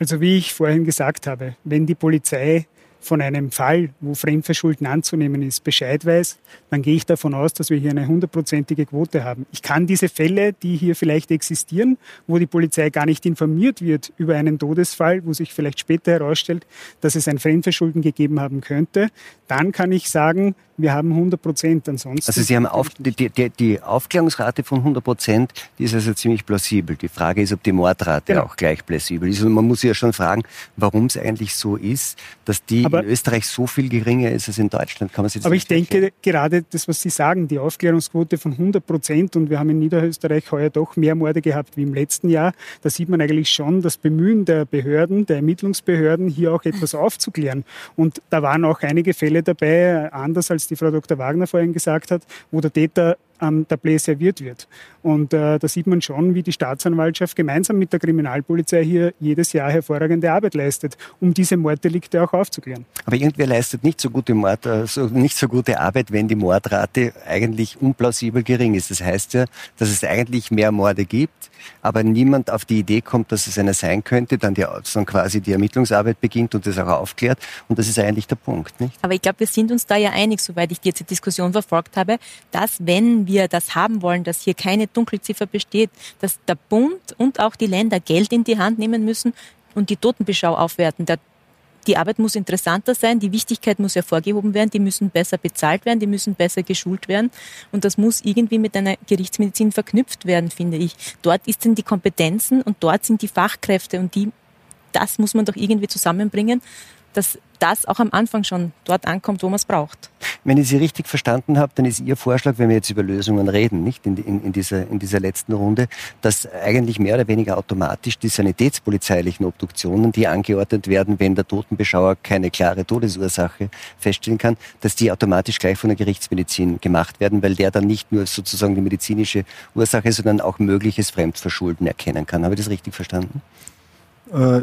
Also wie ich vorhin gesagt habe, wenn die Polizei von einem Fall, wo Fremdverschulden anzunehmen ist, Bescheid weiß, dann gehe ich davon aus, dass wir hier eine hundertprozentige Quote haben. Ich kann diese Fälle, die hier vielleicht existieren, wo die Polizei gar nicht informiert wird über einen Todesfall, wo sich vielleicht später herausstellt, dass es ein Fremdverschulden gegeben haben könnte, dann kann ich sagen, wir haben 100 Prozent. Ansonsten. Also Sie haben auf, die, die, die, Aufklärungsrate von 100 Prozent, die ist also ziemlich plausibel. Die Frage ist, ob die Mordrate genau. auch gleich plausibel ist. Und man muss sich ja schon fragen, warum es eigentlich so ist, dass die aber, in Österreich so viel geringer ist als in Deutschland. Kann man sich das aber ich denke gerade das, was Sie sagen, die Aufklärungsquote von 100 Prozent und wir haben in Niederösterreich heuer doch mehr Morde gehabt wie im letzten Jahr. Da sieht man eigentlich schon das Bemühen der Behörden, der Ermittlungsbehörden, hier auch etwas aufzuklären. Und da waren auch einige Fälle dabei, anders als die Frau Dr. Wagner vorhin gesagt hat, wo der Täter am Tablet serviert wird. Und äh, da sieht man schon, wie die Staatsanwaltschaft gemeinsam mit der Kriminalpolizei hier jedes Jahr hervorragende Arbeit leistet, um diese Morddelikte auch aufzuklären. Aber irgendwer leistet nicht so gute Mord, also nicht so gute Arbeit, wenn die Mordrate eigentlich unplausibel gering ist. Das heißt ja, dass es eigentlich mehr Morde gibt, aber niemand auf die Idee kommt, dass es einer sein könnte, dann, die, dann quasi die Ermittlungsarbeit beginnt und das auch aufklärt. Und das ist eigentlich der Punkt. Nicht? Aber ich glaube, wir sind uns da ja einig, soweit ich jetzt die Diskussion verfolgt habe, dass wenn wir das haben wollen, dass hier keine Dunkelziffer besteht, dass der Bund und auch die Länder Geld in die Hand nehmen müssen und die Totenbeschau aufwerten. Der die Arbeit muss interessanter sein, die Wichtigkeit muss hervorgehoben werden, die müssen besser bezahlt werden, die müssen besser geschult werden. Und das muss irgendwie mit einer Gerichtsmedizin verknüpft werden, finde ich. Dort sind die Kompetenzen und dort sind die Fachkräfte und die, das muss man doch irgendwie zusammenbringen, dass das auch am Anfang schon dort ankommt, wo man es braucht. Wenn ich Sie richtig verstanden habe, dann ist Ihr Vorschlag, wenn wir jetzt über Lösungen reden, nicht in, in, in, dieser, in dieser letzten Runde, dass eigentlich mehr oder weniger automatisch die sanitätspolizeilichen Obduktionen, die angeordnet werden, wenn der Totenbeschauer keine klare Todesursache feststellen kann, dass die automatisch gleich von der Gerichtsmedizin gemacht werden, weil der dann nicht nur sozusagen die medizinische Ursache, sondern auch mögliches Fremdverschulden erkennen kann. Habe ich das richtig verstanden? Äh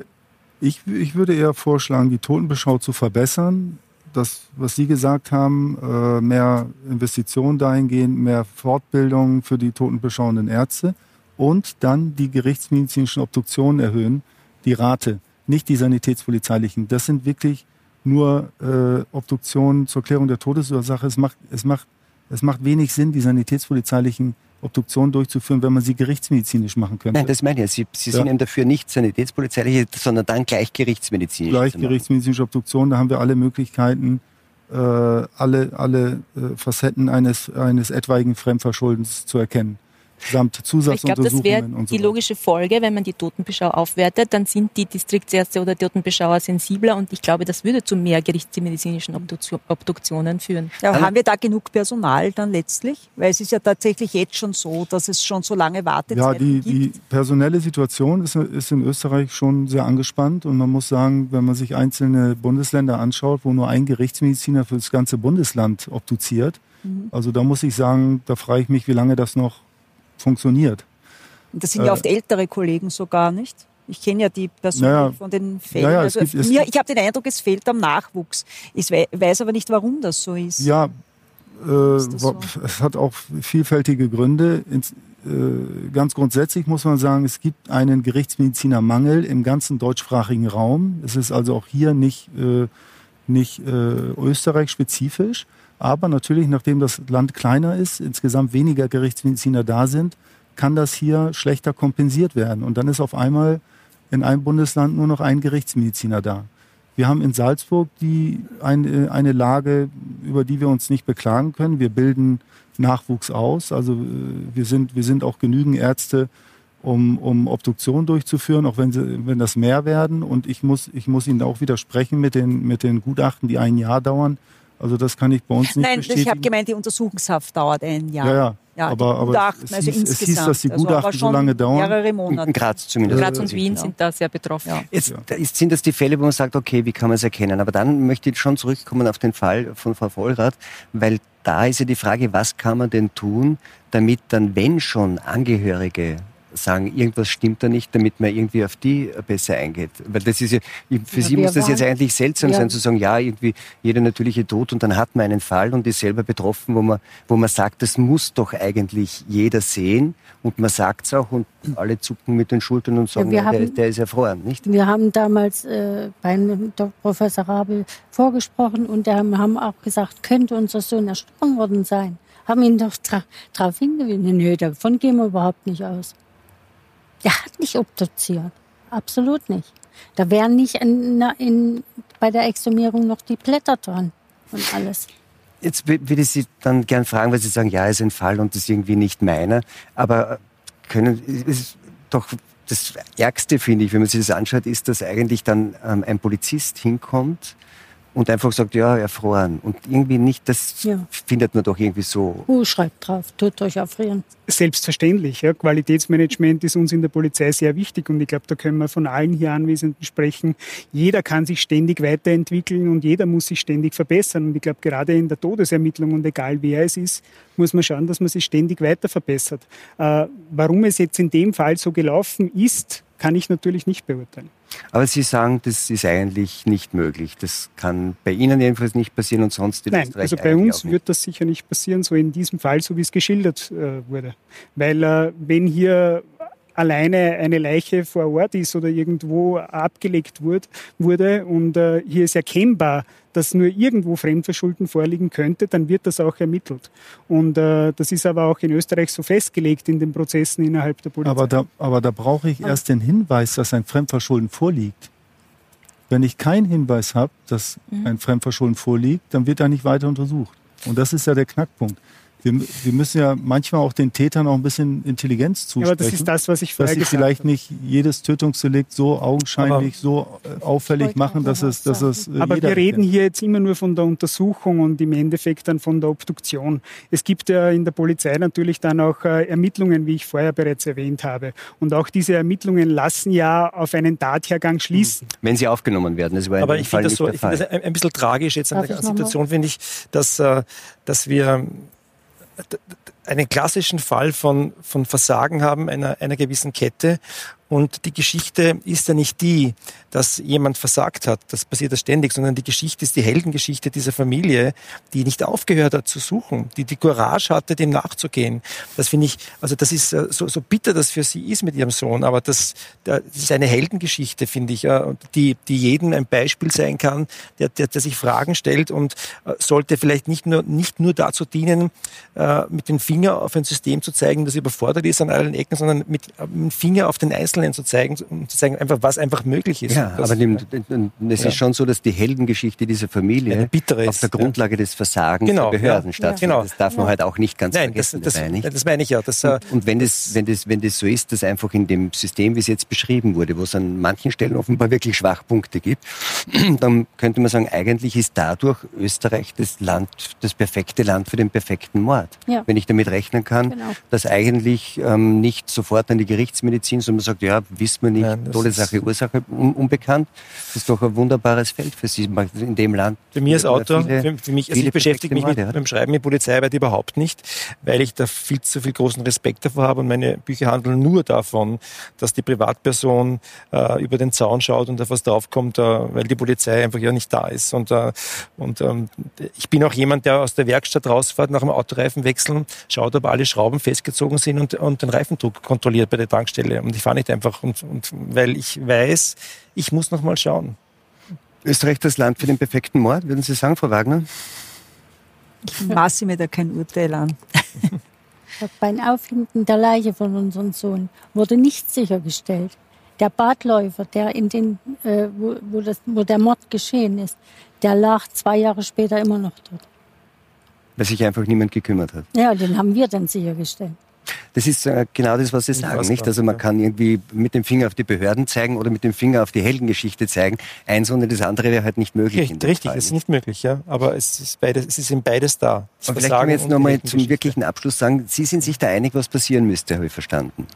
ich, ich würde eher vorschlagen, die Totenbeschau zu verbessern. Das, was Sie gesagt haben, äh, mehr Investitionen dahingehend, mehr Fortbildung für die totenbeschauenden Ärzte und dann die gerichtsmedizinischen Obduktionen erhöhen, die Rate, nicht die sanitätspolizeilichen. Das sind wirklich nur äh, Obduktionen zur Klärung der Todesursache. Es macht, es, macht, es macht wenig Sinn, die sanitätspolizeilichen Obduktion durchzuführen, wenn man sie gerichtsmedizinisch machen könnte. Nein, das meine ich. Sie, sie ja. sind eben dafür nicht sanitätspolizeiliche, sondern dann gleich gerichtsmedizinisch. Gleich gerichtsmedizinische Obduktion, da haben wir alle Möglichkeiten, äh, alle, alle äh, Facetten eines, eines etwaigen Fremdverschuldens zu erkennen. Samt Zusatzuntersuchungen ich glaube, das wäre und so die logische Folge, wenn man die Totenbeschau aufwertet, dann sind die Distriktsärzte oder Totenbeschauer sensibler und ich glaube, das würde zu mehr gerichtsmedizinischen Obduktionen führen. Ja, haben wir da genug Personal dann letztlich? Weil es ist ja tatsächlich jetzt schon so, dass es schon so lange Wartezeiten ja, die, gibt. die personelle Situation ist, ist in Österreich schon sehr angespannt und man muss sagen, wenn man sich einzelne Bundesländer anschaut, wo nur ein Gerichtsmediziner für das ganze Bundesland obduziert, mhm. also da muss ich sagen, da frage ich mich, wie lange das noch funktioniert. Und das sind ja äh, oft ältere Kollegen sogar, nicht? Ich kenne ja die Person naja, von den Fällen. Naja, also gibt, mir, ich habe den Eindruck, es fehlt am Nachwuchs. Ich weiß aber nicht, warum das so ist. Ja, äh, so? es hat auch vielfältige Gründe. Äh, ganz grundsätzlich muss man sagen, es gibt einen Gerichtsmedizinermangel im ganzen deutschsprachigen Raum. Es ist also auch hier nicht, äh, nicht äh, Österreich-spezifisch. Aber natürlich, nachdem das Land kleiner ist, insgesamt weniger Gerichtsmediziner da sind, kann das hier schlechter kompensiert werden. Und dann ist auf einmal in einem Bundesland nur noch ein Gerichtsmediziner da. Wir haben in Salzburg die, eine, eine Lage, über die wir uns nicht beklagen können. Wir bilden Nachwuchs aus. Also äh, wir sind, wir sind auch genügend Ärzte, um, um Obduktion durchzuführen, auch wenn, sie, wenn das mehr werden. Und ich muss, ich muss Ihnen auch widersprechen mit den, mit den Gutachten, die ein Jahr dauern. Also das kann ich bei uns nicht Nein, bestätigen. ich habe gemeint, die Untersuchungshaft dauert ein Jahr. Ja, ja. Ja, aber, aber Gutachten, es, also hieß, es hieß, dass die Also Gutachten aber so lange dauern. Mehrere Monate. In Graz zumindest. Graz und Wien sind da sehr betroffen. Ja. Jetzt sind das die Fälle, wo man sagt, okay, wie kann man es erkennen? Aber dann möchte ich schon zurückkommen auf den Fall von Frau Vollrath, weil da ist ja die Frage, was kann man denn tun, damit dann, wenn schon Angehörige sagen, irgendwas stimmt da nicht, damit man irgendwie auf die besser eingeht. Weil das ist ja, für Ja, Sie muss das jetzt waren- eigentlich seltsam Ja. sein, zu sagen, ja, irgendwie jeder natürliche Tod und dann hat man einen Fall und ist selber betroffen, wo man, wo man sagt, das muss doch eigentlich jeder sehen und man sagt es auch und alle zucken mit den Schultern und sagen, ja, der, haben- der ist erfroren, nicht? Wir haben damals äh, bei Dr. Professor Rabel vorgesprochen und haben, auch gesagt, könnte unser Sohn erstochen worden sein. Haben ihn doch darauf hingewiesen. Nö, davon gehen wir überhaupt nicht aus. Der hat nicht obduziert. Absolut nicht. Da wären nicht in, in, bei der Exhumierung noch die Blätter dran und alles. Jetzt wü- würde ich Sie dann gern fragen, weil Sie sagen, ja, ist ein Fall und das ist irgendwie nicht meiner. Aber können, ist doch das Ärgste, finde ich, wenn man sich das anschaut, ist, dass eigentlich dann ähm, ein Polizist hinkommt und einfach sagt, ja, erfroren. Und irgendwie nicht, das Ja. findet man doch irgendwie so. Uh, schreibt drauf, tut euch erfrieren. Selbstverständlich. Ja. Qualitätsmanagement ist uns in der Polizei sehr wichtig und ich glaube, da können wir von allen hier Anwesenden sprechen. Jeder kann sich ständig weiterentwickeln und jeder muss sich ständig verbessern. Und ich glaube, gerade in der Todesermittlung und egal wer es ist, muss man schauen, dass man sich ständig weiter verbessert. Äh, warum es jetzt in dem Fall so gelaufen ist, kann ich natürlich nicht beurteilen. Aber Sie sagen, das ist eigentlich nicht möglich. Das kann bei Ihnen jedenfalls nicht passieren und sonst in Nein, Österreich also bei uns wird das sicher nicht passieren, so in diesem Fall, so wie es geschildert äh, wurde. Weil äh, wenn hier alleine eine Leiche vor Ort ist oder irgendwo abgelegt wurde, wurde und äh, hier ist erkennbar, dass nur irgendwo Fremdverschulden vorliegen könnte, dann wird das auch ermittelt. Und äh, das ist aber auch in Österreich so festgelegt in den Prozessen innerhalb der Polizei. Aber da, aber da brauche ich erst den Hinweis, dass ein Fremdverschulden vorliegt. Wenn ich keinen Hinweis habe, dass ein Fremdverschulden vorliegt, dann wird er nicht weiter untersucht. Und das ist ja der Knackpunkt. Wir, wir müssen ja manchmal auch den Tätern auch ein bisschen Intelligenz Ja, zusprechen. aber das ist das, was ich dass vorher sie gesagt vielleicht habe. nicht jedes Tötungsdelikt so augenscheinlich, so äh, auffällig machen, dass es, dass es äh, Aber jeder wir reden erkennt. hier jetzt immer nur von der Untersuchung und im Endeffekt dann von der Obduktion. Es gibt ja in der Polizei natürlich dann auch äh, Ermittlungen, wie ich vorher bereits erwähnt habe. Und auch diese Ermittlungen lassen ja auf einen Tathergang schließen. Wenn sie aufgenommen werden. Das war in Aber ich finde das, so, der ich finde Fall. das ein, ein bisschen tragisch jetzt an Darf der? Situation, finde ich, dass, dass wir einen klassischen Fall von, von Versagen haben einer, einer gewissen Kette. Und die Geschichte ist ja nicht die, dass jemand versagt hat, das passiert ja ständig, sondern die Geschichte ist die Heldengeschichte dieser Familie, die nicht aufgehört hat zu suchen, die die Courage hatte, dem nachzugehen. Das finde ich, also das ist äh, so, so bitter, das für sie ist mit ihrem Sohn, aber das, das ist eine Heldengeschichte, finde ich, die, die jedem ein Beispiel sein kann, der, der, der sich Fragen stellt und äh, sollte vielleicht nicht nur, nicht nur dazu dienen, äh, mit den Finger auf ein System zu zeigen, das überfordert ist an allen Ecken, sondern mit, mit dem Finger auf den Einzelnen zu zeigen, um zu zeigen, einfach, was einfach möglich ist. Ja, aber es ja. ist schon so, dass die Heldengeschichte dieser Familie ja, auf der Grundlage des Versagens genau, der Behörden ja. stattfindet. Genau. Das darf man halt auch nicht ganz Nein, vergessen. Das, das, das, das meine ich ja. Das, und, und wenn, das, wenn, das, wenn das so ist, dass einfach in dem System, wie es jetzt beschrieben wurde, wo es an manchen Stellen offenbar wirklich Schwachpunkte gibt, dann könnte man sagen, eigentlich ist dadurch Österreich das Land, das perfekte Land für den perfekten Mord. Ja. Wenn ich damit rechnen kann, genau. dass eigentlich ähm, nicht sofort an die Gerichtsmedizin, sondern man sagt, ja, wissen wir nicht, Nein, tolle Sache, Ursache un unbekannt. Das ist doch ein wunderbares Feld für Sie in dem Land. Für mich als Autor, viele, für, für, mich, also ich beschäftige mich mit, mit dem Schreiben mit Polizeiarbeit überhaupt nicht, weil ich da viel zu viel großen Respekt davor habe und meine Bücher handeln nur davon, dass die Privatperson äh, über den Zaun schaut und auf was draufkommt, äh, weil die Polizei einfach ja nicht da ist. Und, äh, und ähm, ich bin auch jemand, der aus der Werkstatt rausfährt, nach dem Autoreifen wechseln, schaut, ob alle Schrauben festgezogen sind und, und den Reifendruck kontrolliert bei der Tankstelle. Und ich fahre nicht einfach, und, und, weil ich weiß, ich muss noch mal schauen. Österreich das Land für den perfekten Mord, würden Sie sagen, Frau Wagner? Ich maße mir da kein Urteil an. Beim Auffinden der Leiche von unserem Sohn wurde nichts sichergestellt. Der Badläufer, der in den, äh, wo, wo, das, wo der Mord geschehen ist, der lag zwei Jahre später immer noch dort. Weil sich einfach niemand gekümmert hat. Ja, den haben wir dann sichergestellt. Das ist äh, genau das, was Sie sagen, nicht? Also man kann irgendwie mit dem Finger auf die Behörden zeigen oder mit dem Finger auf die Heldengeschichte zeigen. Eins ohne das andere wäre halt nicht möglich. Richtig, richtig es ist nicht möglich, ja. Aber es ist beides, es ist in beides da. Das Aber vielleicht können wir jetzt nochmal zum wirklichen Abschluss sagen, Sie sind sich da einig, was passieren müsste, habe ich verstanden.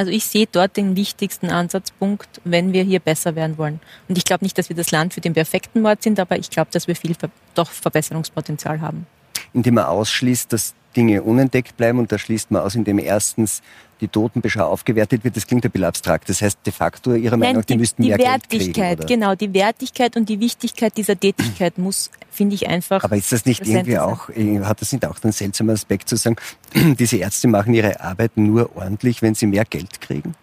Also ich sehe dort den wichtigsten Ansatzpunkt, wenn wir hier besser werden wollen. Und ich glaube nicht, dass wir das Land für den perfekten Mord sind, aber ich glaube, dass wir viel doch Verbesserungspotenzial haben. Indem man ausschließt, dass Dinge unentdeckt bleiben und da schließt man aus, indem erstens die Totenbeschau aufgewertet wird. Das klingt ein bisschen abstrakt. Das heißt de facto Ihrer Meinung nach, die, die müssten die mehr Wertigkeit, Geld kriegen, genau, die Wertigkeit und die Wichtigkeit dieser Tätigkeit muss, finde ich einfach. Aber ist das nicht irgendwie auch, äh, hat das nicht auch den seltsamen Aspekt zu sagen, diese Ärzte machen ihre Arbeit nur ordentlich, wenn sie mehr Geld kriegen?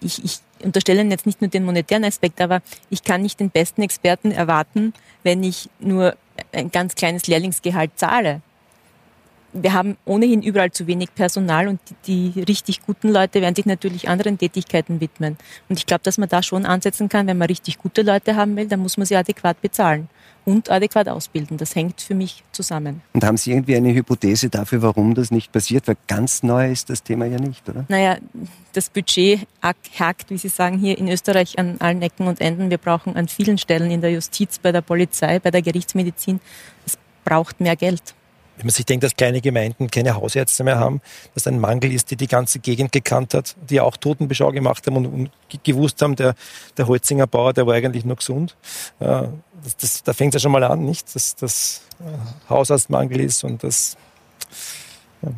Ich, ich unterstelle jetzt nicht nur den monetären Aspekt, aber ich kann nicht den besten Experten erwarten, wenn ich nur ein ganz kleines Lehrlingsgehalt zahle wir haben ohnehin überall zu wenig Personal und die, die, richtig guten Leute werden sich natürlich anderen Tätigkeiten widmen. Und ich glaube, dass man da schon ansetzen kann, wenn man richtig gute Leute haben will, dann muss man sie adäquat bezahlen und adäquat ausbilden. Das hängt für mich zusammen. Und haben Sie irgendwie eine Hypothese dafür, warum das nicht passiert? Weil ganz neu ist das Thema ja nicht, oder? Naja, das Budget hakt, wie Sie sagen, hier in Österreich an allen Ecken und Enden. Wir brauchen an vielen Stellen in der Justiz, bei der Polizei, bei der Gerichtsmedizin, es braucht mehr Geld wenn man sich denkt, dass kleine Gemeinden keine Hausärzte mehr haben, dass ein Mangel ist, die die ganze Gegend gekannt hat, die auch Totenbeschau gemacht haben und, und gewusst haben, der, der Holzinger Bauer, der war eigentlich nur gesund. Äh, das, das, da fängt es ja schon mal an, nicht? Dass das äh, Hausarztmangel ist und das. Ja.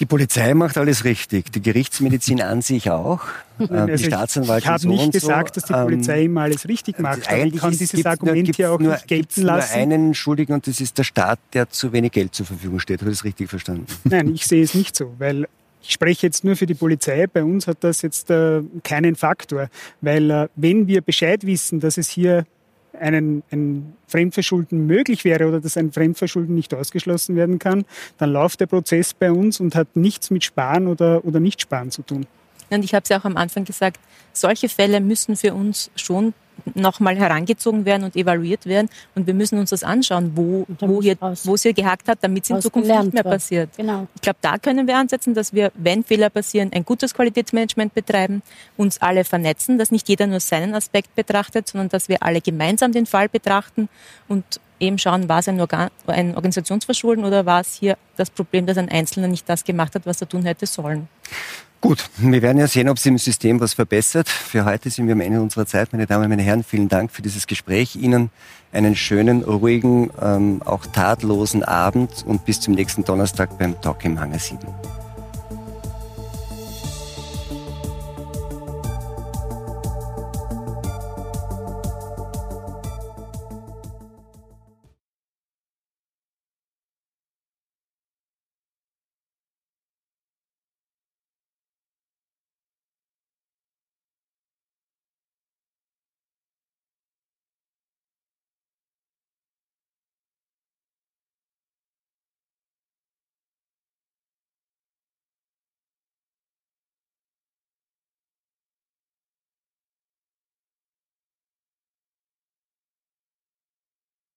Die Polizei macht alles richtig, die Gerichtsmedizin an sich auch, äh, die also Staatsanwaltschaft Ich habe nicht gesagt, dass die Polizei ähm, immer alles richtig macht, aber ich kann dieses Argument hier auch nur, nicht gelten lassen. nur einen Schuldigen und das ist der Staat, der zu wenig Geld zur Verfügung steht. Habe ich das richtig verstanden? Nein, ich sehe es nicht so, weil ich spreche jetzt nur für die Polizei. Bei uns hat das jetzt äh, keinen Faktor, weil äh, wenn wir Bescheid wissen, dass es hier einen, ein Fremdverschulden möglich wäre oder dass ein Fremdverschulden nicht ausgeschlossen werden kann, dann läuft der Prozess bei uns und hat nichts mit Sparen oder, oder Nicht-Sparen zu tun. Und ich habe es ja auch am Anfang gesagt, solche Fälle müssen für uns schon nochmal herangezogen werden und evaluiert werden. Und wir müssen uns das anschauen, wo, wo, hier, wo es hier gehakt hat, damit es in Zukunft nicht mehr passiert. Genau. Ich glaube, da können wir ansetzen, dass wir, wenn Fehler passieren, ein gutes Qualitätsmanagement betreiben, uns alle vernetzen, dass nicht jeder nur seinen Aspekt betrachtet, sondern dass wir alle gemeinsam den Fall betrachten und eben schauen, war es ein, Organ ein Organisationsverschulden oder war es hier das Problem, dass ein Einzelner nicht das gemacht hat, was er tun hätte sollen. Gut, wir werden ja sehen, ob sich im System was verbessert. Für heute sind wir am Ende unserer Zeit. Meine Damen und meine Herren, vielen Dank für dieses Gespräch. Ihnen einen schönen, ruhigen, ähm, auch tatlosen Abend und bis zum nächsten Donnerstag beim Talk im Hangar 7.